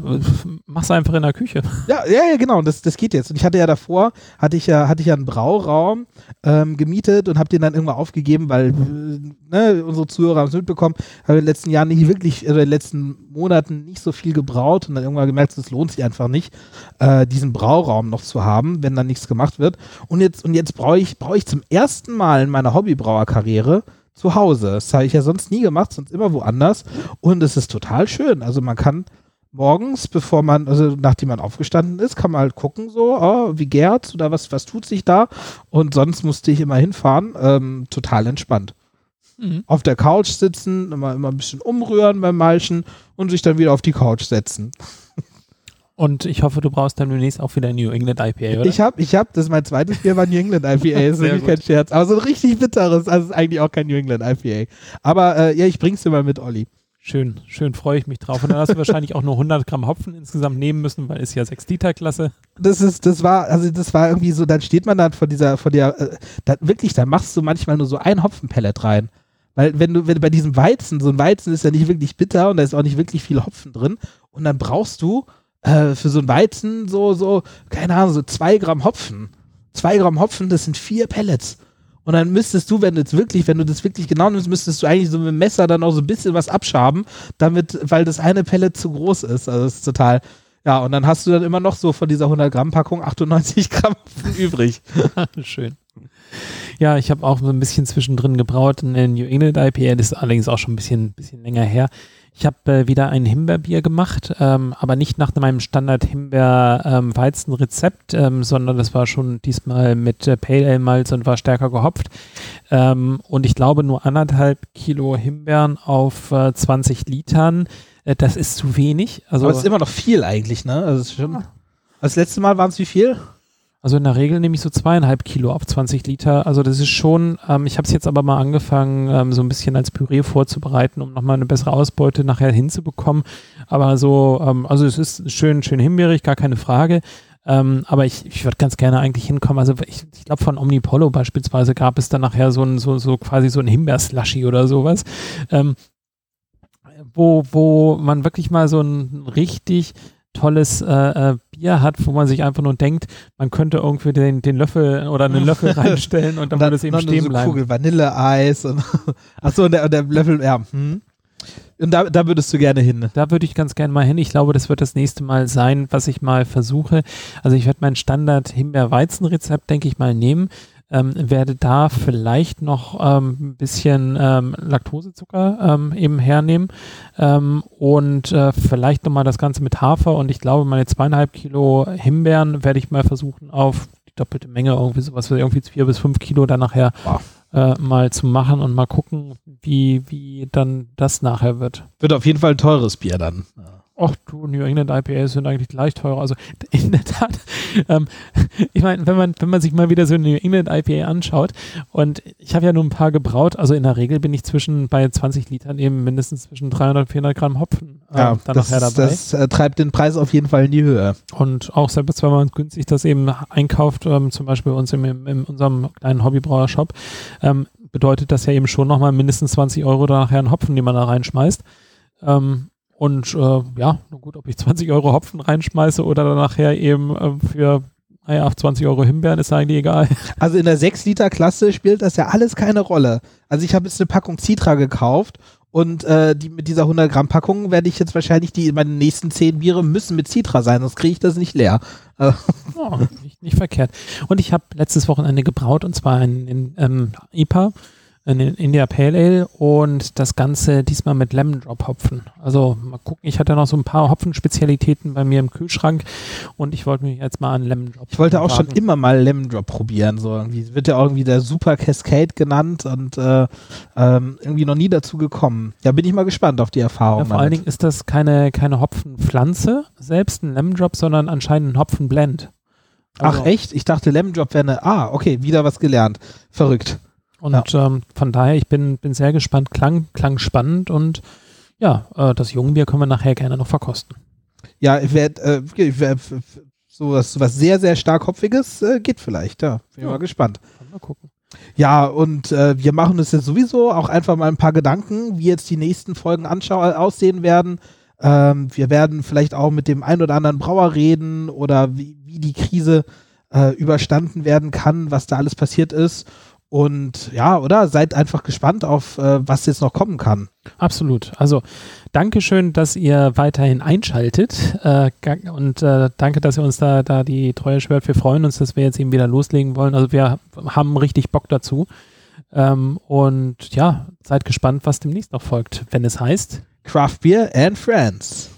A: mach's einfach in der Küche.
C: Ja, ja, ja genau. Das, das geht jetzt. Und ich hatte ja davor, hatte ich ja, hatte ich ja einen Brauraum ähm, gemietet und habe den dann irgendwann aufgegeben, weil ne, unsere Zuhörer haben es mitbekommen, habe in den letzten Jahren nicht wirklich, oder in den letzten Monaten nicht so viel gebraut und dann irgendwann gemerkt, es lohnt sich einfach nicht, äh, diesen Brauraum noch zu haben, wenn dann nichts gemacht wird. Und jetzt, und jetzt brauche ich, brauche ich zum ersten Mal in meiner Hobbybrauerkarriere zu Hause. Das habe ich ja sonst nie gemacht, sonst immer woanders. Und es ist total schön. Also man kann morgens, bevor man, also nachdem man aufgestanden ist, kann man halt gucken, so, oh, wie gärt oder was, was tut sich da? Und sonst musste ich immer hinfahren. Ähm, total entspannt.
A: Mhm.
C: Auf der Couch sitzen, immer, immer ein bisschen umrühren beim Malchen und sich dann wieder auf die Couch setzen.
A: Und ich hoffe, du brauchst dann demnächst auch wieder ein New England IPA, oder?
C: Ich habe, ich habe, das ist mein zweites Bier, war New England IPA, ist wirklich kein Scherz. Aber so ein richtig bitteres, also ist eigentlich auch kein New England IPA. Aber äh, ja, ich bring's dir mal mit, Olli.
A: Schön, schön freue ich mich drauf. Und dann hast du wahrscheinlich auch nur 100 Gramm Hopfen insgesamt nehmen müssen, weil ist ja 6 Liter Klasse.
C: Das ist, das war, also das war irgendwie so, dann steht man dann vor dieser, vor der, äh, da, wirklich, da machst du manchmal nur so ein Hopfenpellet rein. Weil wenn du, wenn du bei diesem Weizen, so ein Weizen ist ja nicht wirklich bitter und da ist auch nicht wirklich viel Hopfen drin und dann brauchst du äh, für so ein Weizen so, so, keine Ahnung, so zwei Gramm Hopfen. Zwei Gramm Hopfen, das sind vier Pellets. Und dann müsstest du, wenn du jetzt wirklich, wenn du das wirklich genau nimmst, müsstest du eigentlich so mit dem Messer dann auch so ein bisschen was abschaben, damit, weil das eine Pellet zu groß ist. Also das ist total, ja, und dann hast du dann immer noch so von dieser 100 Gramm Packung 98 Gramm übrig.
A: Schön. Ja, ich habe auch so ein bisschen zwischendrin gebraut, eine New England IPA, das ist allerdings auch schon ein bisschen, bisschen länger her. Ich habe äh, wieder ein Himbeerbier gemacht, ähm, aber nicht nach meinem Standard-Himbeer-Weizen-Rezept, ähm, sondern das war schon diesmal mit äh, Pale Ale Malz und war stärker gehopft. Ähm, und ich glaube nur anderthalb Kilo Himbeeren auf äh, 20 Litern. Äh, das ist zu wenig. Also,
C: Aber es ist immer noch viel eigentlich, ne? Also schon, das letzte Mal waren es wie viel?
A: Also in der Regel nehme ich so zweieinhalb Kilo auf 20 Liter. Also das ist schon, ähm, ich habe es jetzt aber mal angefangen, ähm, so ein bisschen als Püree vorzubereiten, um nochmal eine bessere Ausbeute nachher hinzubekommen. Aber so, ähm, also es ist schön, schön himbeerig, gar keine Frage. Ähm, aber ich, ich würde ganz gerne eigentlich hinkommen. Also ich, ich glaube von Omnipollo beispielsweise gab es dann nachher so ein, so, so quasi so ein Himbeerslushy oder sowas. Ähm, wo, wo man wirklich mal so ein richtig tolles äh, äh, Bier hat, wo man sich einfach nur denkt, man könnte irgendwie den, den Löffel oder einen Löffel reinstellen und dann, würde es eben stehen
C: so
A: bleiben.
C: Kugel Vanilleeis und achso, und der, und der Löffel, ja. Hm. Und da, da würdest du gerne hin.
A: Da würde ich ganz gerne mal hin. Ich glaube, das wird das nächste Mal sein, was ich mal versuche. Also ich werde mein Standard Himbeer-Weizen-Rezept, denke ich mal, nehmen. Ähm, werde da vielleicht noch ähm, ein bisschen ähm, Laktosezucker ähm, eben hernehmen ähm, und äh, vielleicht nochmal das Ganze mit Hafer und ich glaube, meine zweieinhalb Kilo Himbeeren werde ich mal versuchen auf die doppelte Menge, irgendwie sowas, wie irgendwie vier bis fünf Kilo dann nachher
C: Wow.
A: äh, mal zu machen und mal gucken, wie, wie dann das nachher wird.
C: Wird auf jeden Fall ein teures Bier dann.
A: Ach du, New England IPAs sind eigentlich gleich teurer. Also in der Tat, ähm, ich meine, wenn man, wenn man sich mal wieder so eine New England IPA anschaut und ich habe ja nur ein paar gebraut, also in der Regel bin ich zwischen bei 20 Litern eben mindestens zwischen 300 und 400 Gramm Hopfen äh,
C: Ja,
A: dann
C: das,
A: nachher dabei.
C: das äh, treibt den Preis auf jeden Fall in die Höhe.
A: Und auch selbst wenn man günstig das eben einkauft, ähm, zum Beispiel bei uns im, im, in unserem kleinen Hobbybrauer-Shop, ähm, bedeutet das ja eben schon nochmal mindestens 20 Euro da nachher einen Hopfen, den man da reinschmeißt. Ähm, und äh, ja, na gut, ob ich 20 Euro Hopfen reinschmeiße oder dann nachher eben äh, für naja, 20 Euro Himbeeren ist eigentlich egal.
C: Also in der 6-Liter-Klasse spielt das ja alles keine Rolle. Also ich habe jetzt eine Packung Citra gekauft und äh, die, mit dieser 100 Gramm Packung werde ich jetzt wahrscheinlich die, meine nächsten 10 Biere müssen mit Citra sein, sonst kriege ich das nicht leer.
A: Oh, nicht, nicht verkehrt. Und ich habe letztes Wochenende gebraut und zwar ein, in, ähm, IPA, ein India Pale Ale und das Ganze diesmal mit Lemon Drop Hopfen. Also mal gucken, ich hatte noch so ein paar Hopfenspezialitäten bei mir im Kühlschrank und ich wollte mich jetzt mal an Lemon Drop
C: ich wollte auch schon
A: wagen.
C: immer mal Lemon Drop probieren. So irgendwie wird ja auch irgendwie der Super Cascade genannt und äh, ähm, irgendwie noch nie dazu gekommen. Ja, bin ich mal gespannt auf die Erfahrung.
A: Ja, vor allen Dingen ist das keine, keine Hopfenpflanze selbst, ein Lemon Drop, sondern anscheinend ein Hopfenblend. Also-
C: Ach echt? Ich dachte Lemon Drop wäre eine. Ah, okay, wieder was gelernt. Verrückt.
A: Und ähm, von daher, ich bin, bin sehr gespannt. Klang, klang spannend und ja, äh, das Jungbier können wir nachher gerne noch verkosten.
C: Ja, ich werd, äh, werd, so was, was sehr, sehr stark Hopfiges äh, geht vielleicht, ja. Bin ja. mal gespannt. Mal gucken. Ja, und äh, wir machen uns jetzt sowieso auch einfach mal ein paar Gedanken, wie jetzt die nächsten Folgen aussehen werden. Ähm, wir werden vielleicht auch mit dem ein oder anderen Brauer reden oder wie, wie die Krise äh, überstanden werden kann, was da alles passiert ist. Und ja, oder? Seid einfach gespannt auf, äh, was jetzt noch kommen kann.
A: Absolut. Also Dankeschön, dass ihr weiterhin einschaltet. Äh, und äh, danke, dass ihr uns da, da die Treue schwört. Wir freuen uns, dass wir jetzt eben wieder loslegen wollen. Also wir haben richtig Bock dazu. Ähm, und ja, seid gespannt, was demnächst noch folgt, wenn es heißt
C: Craft Beer and Friends.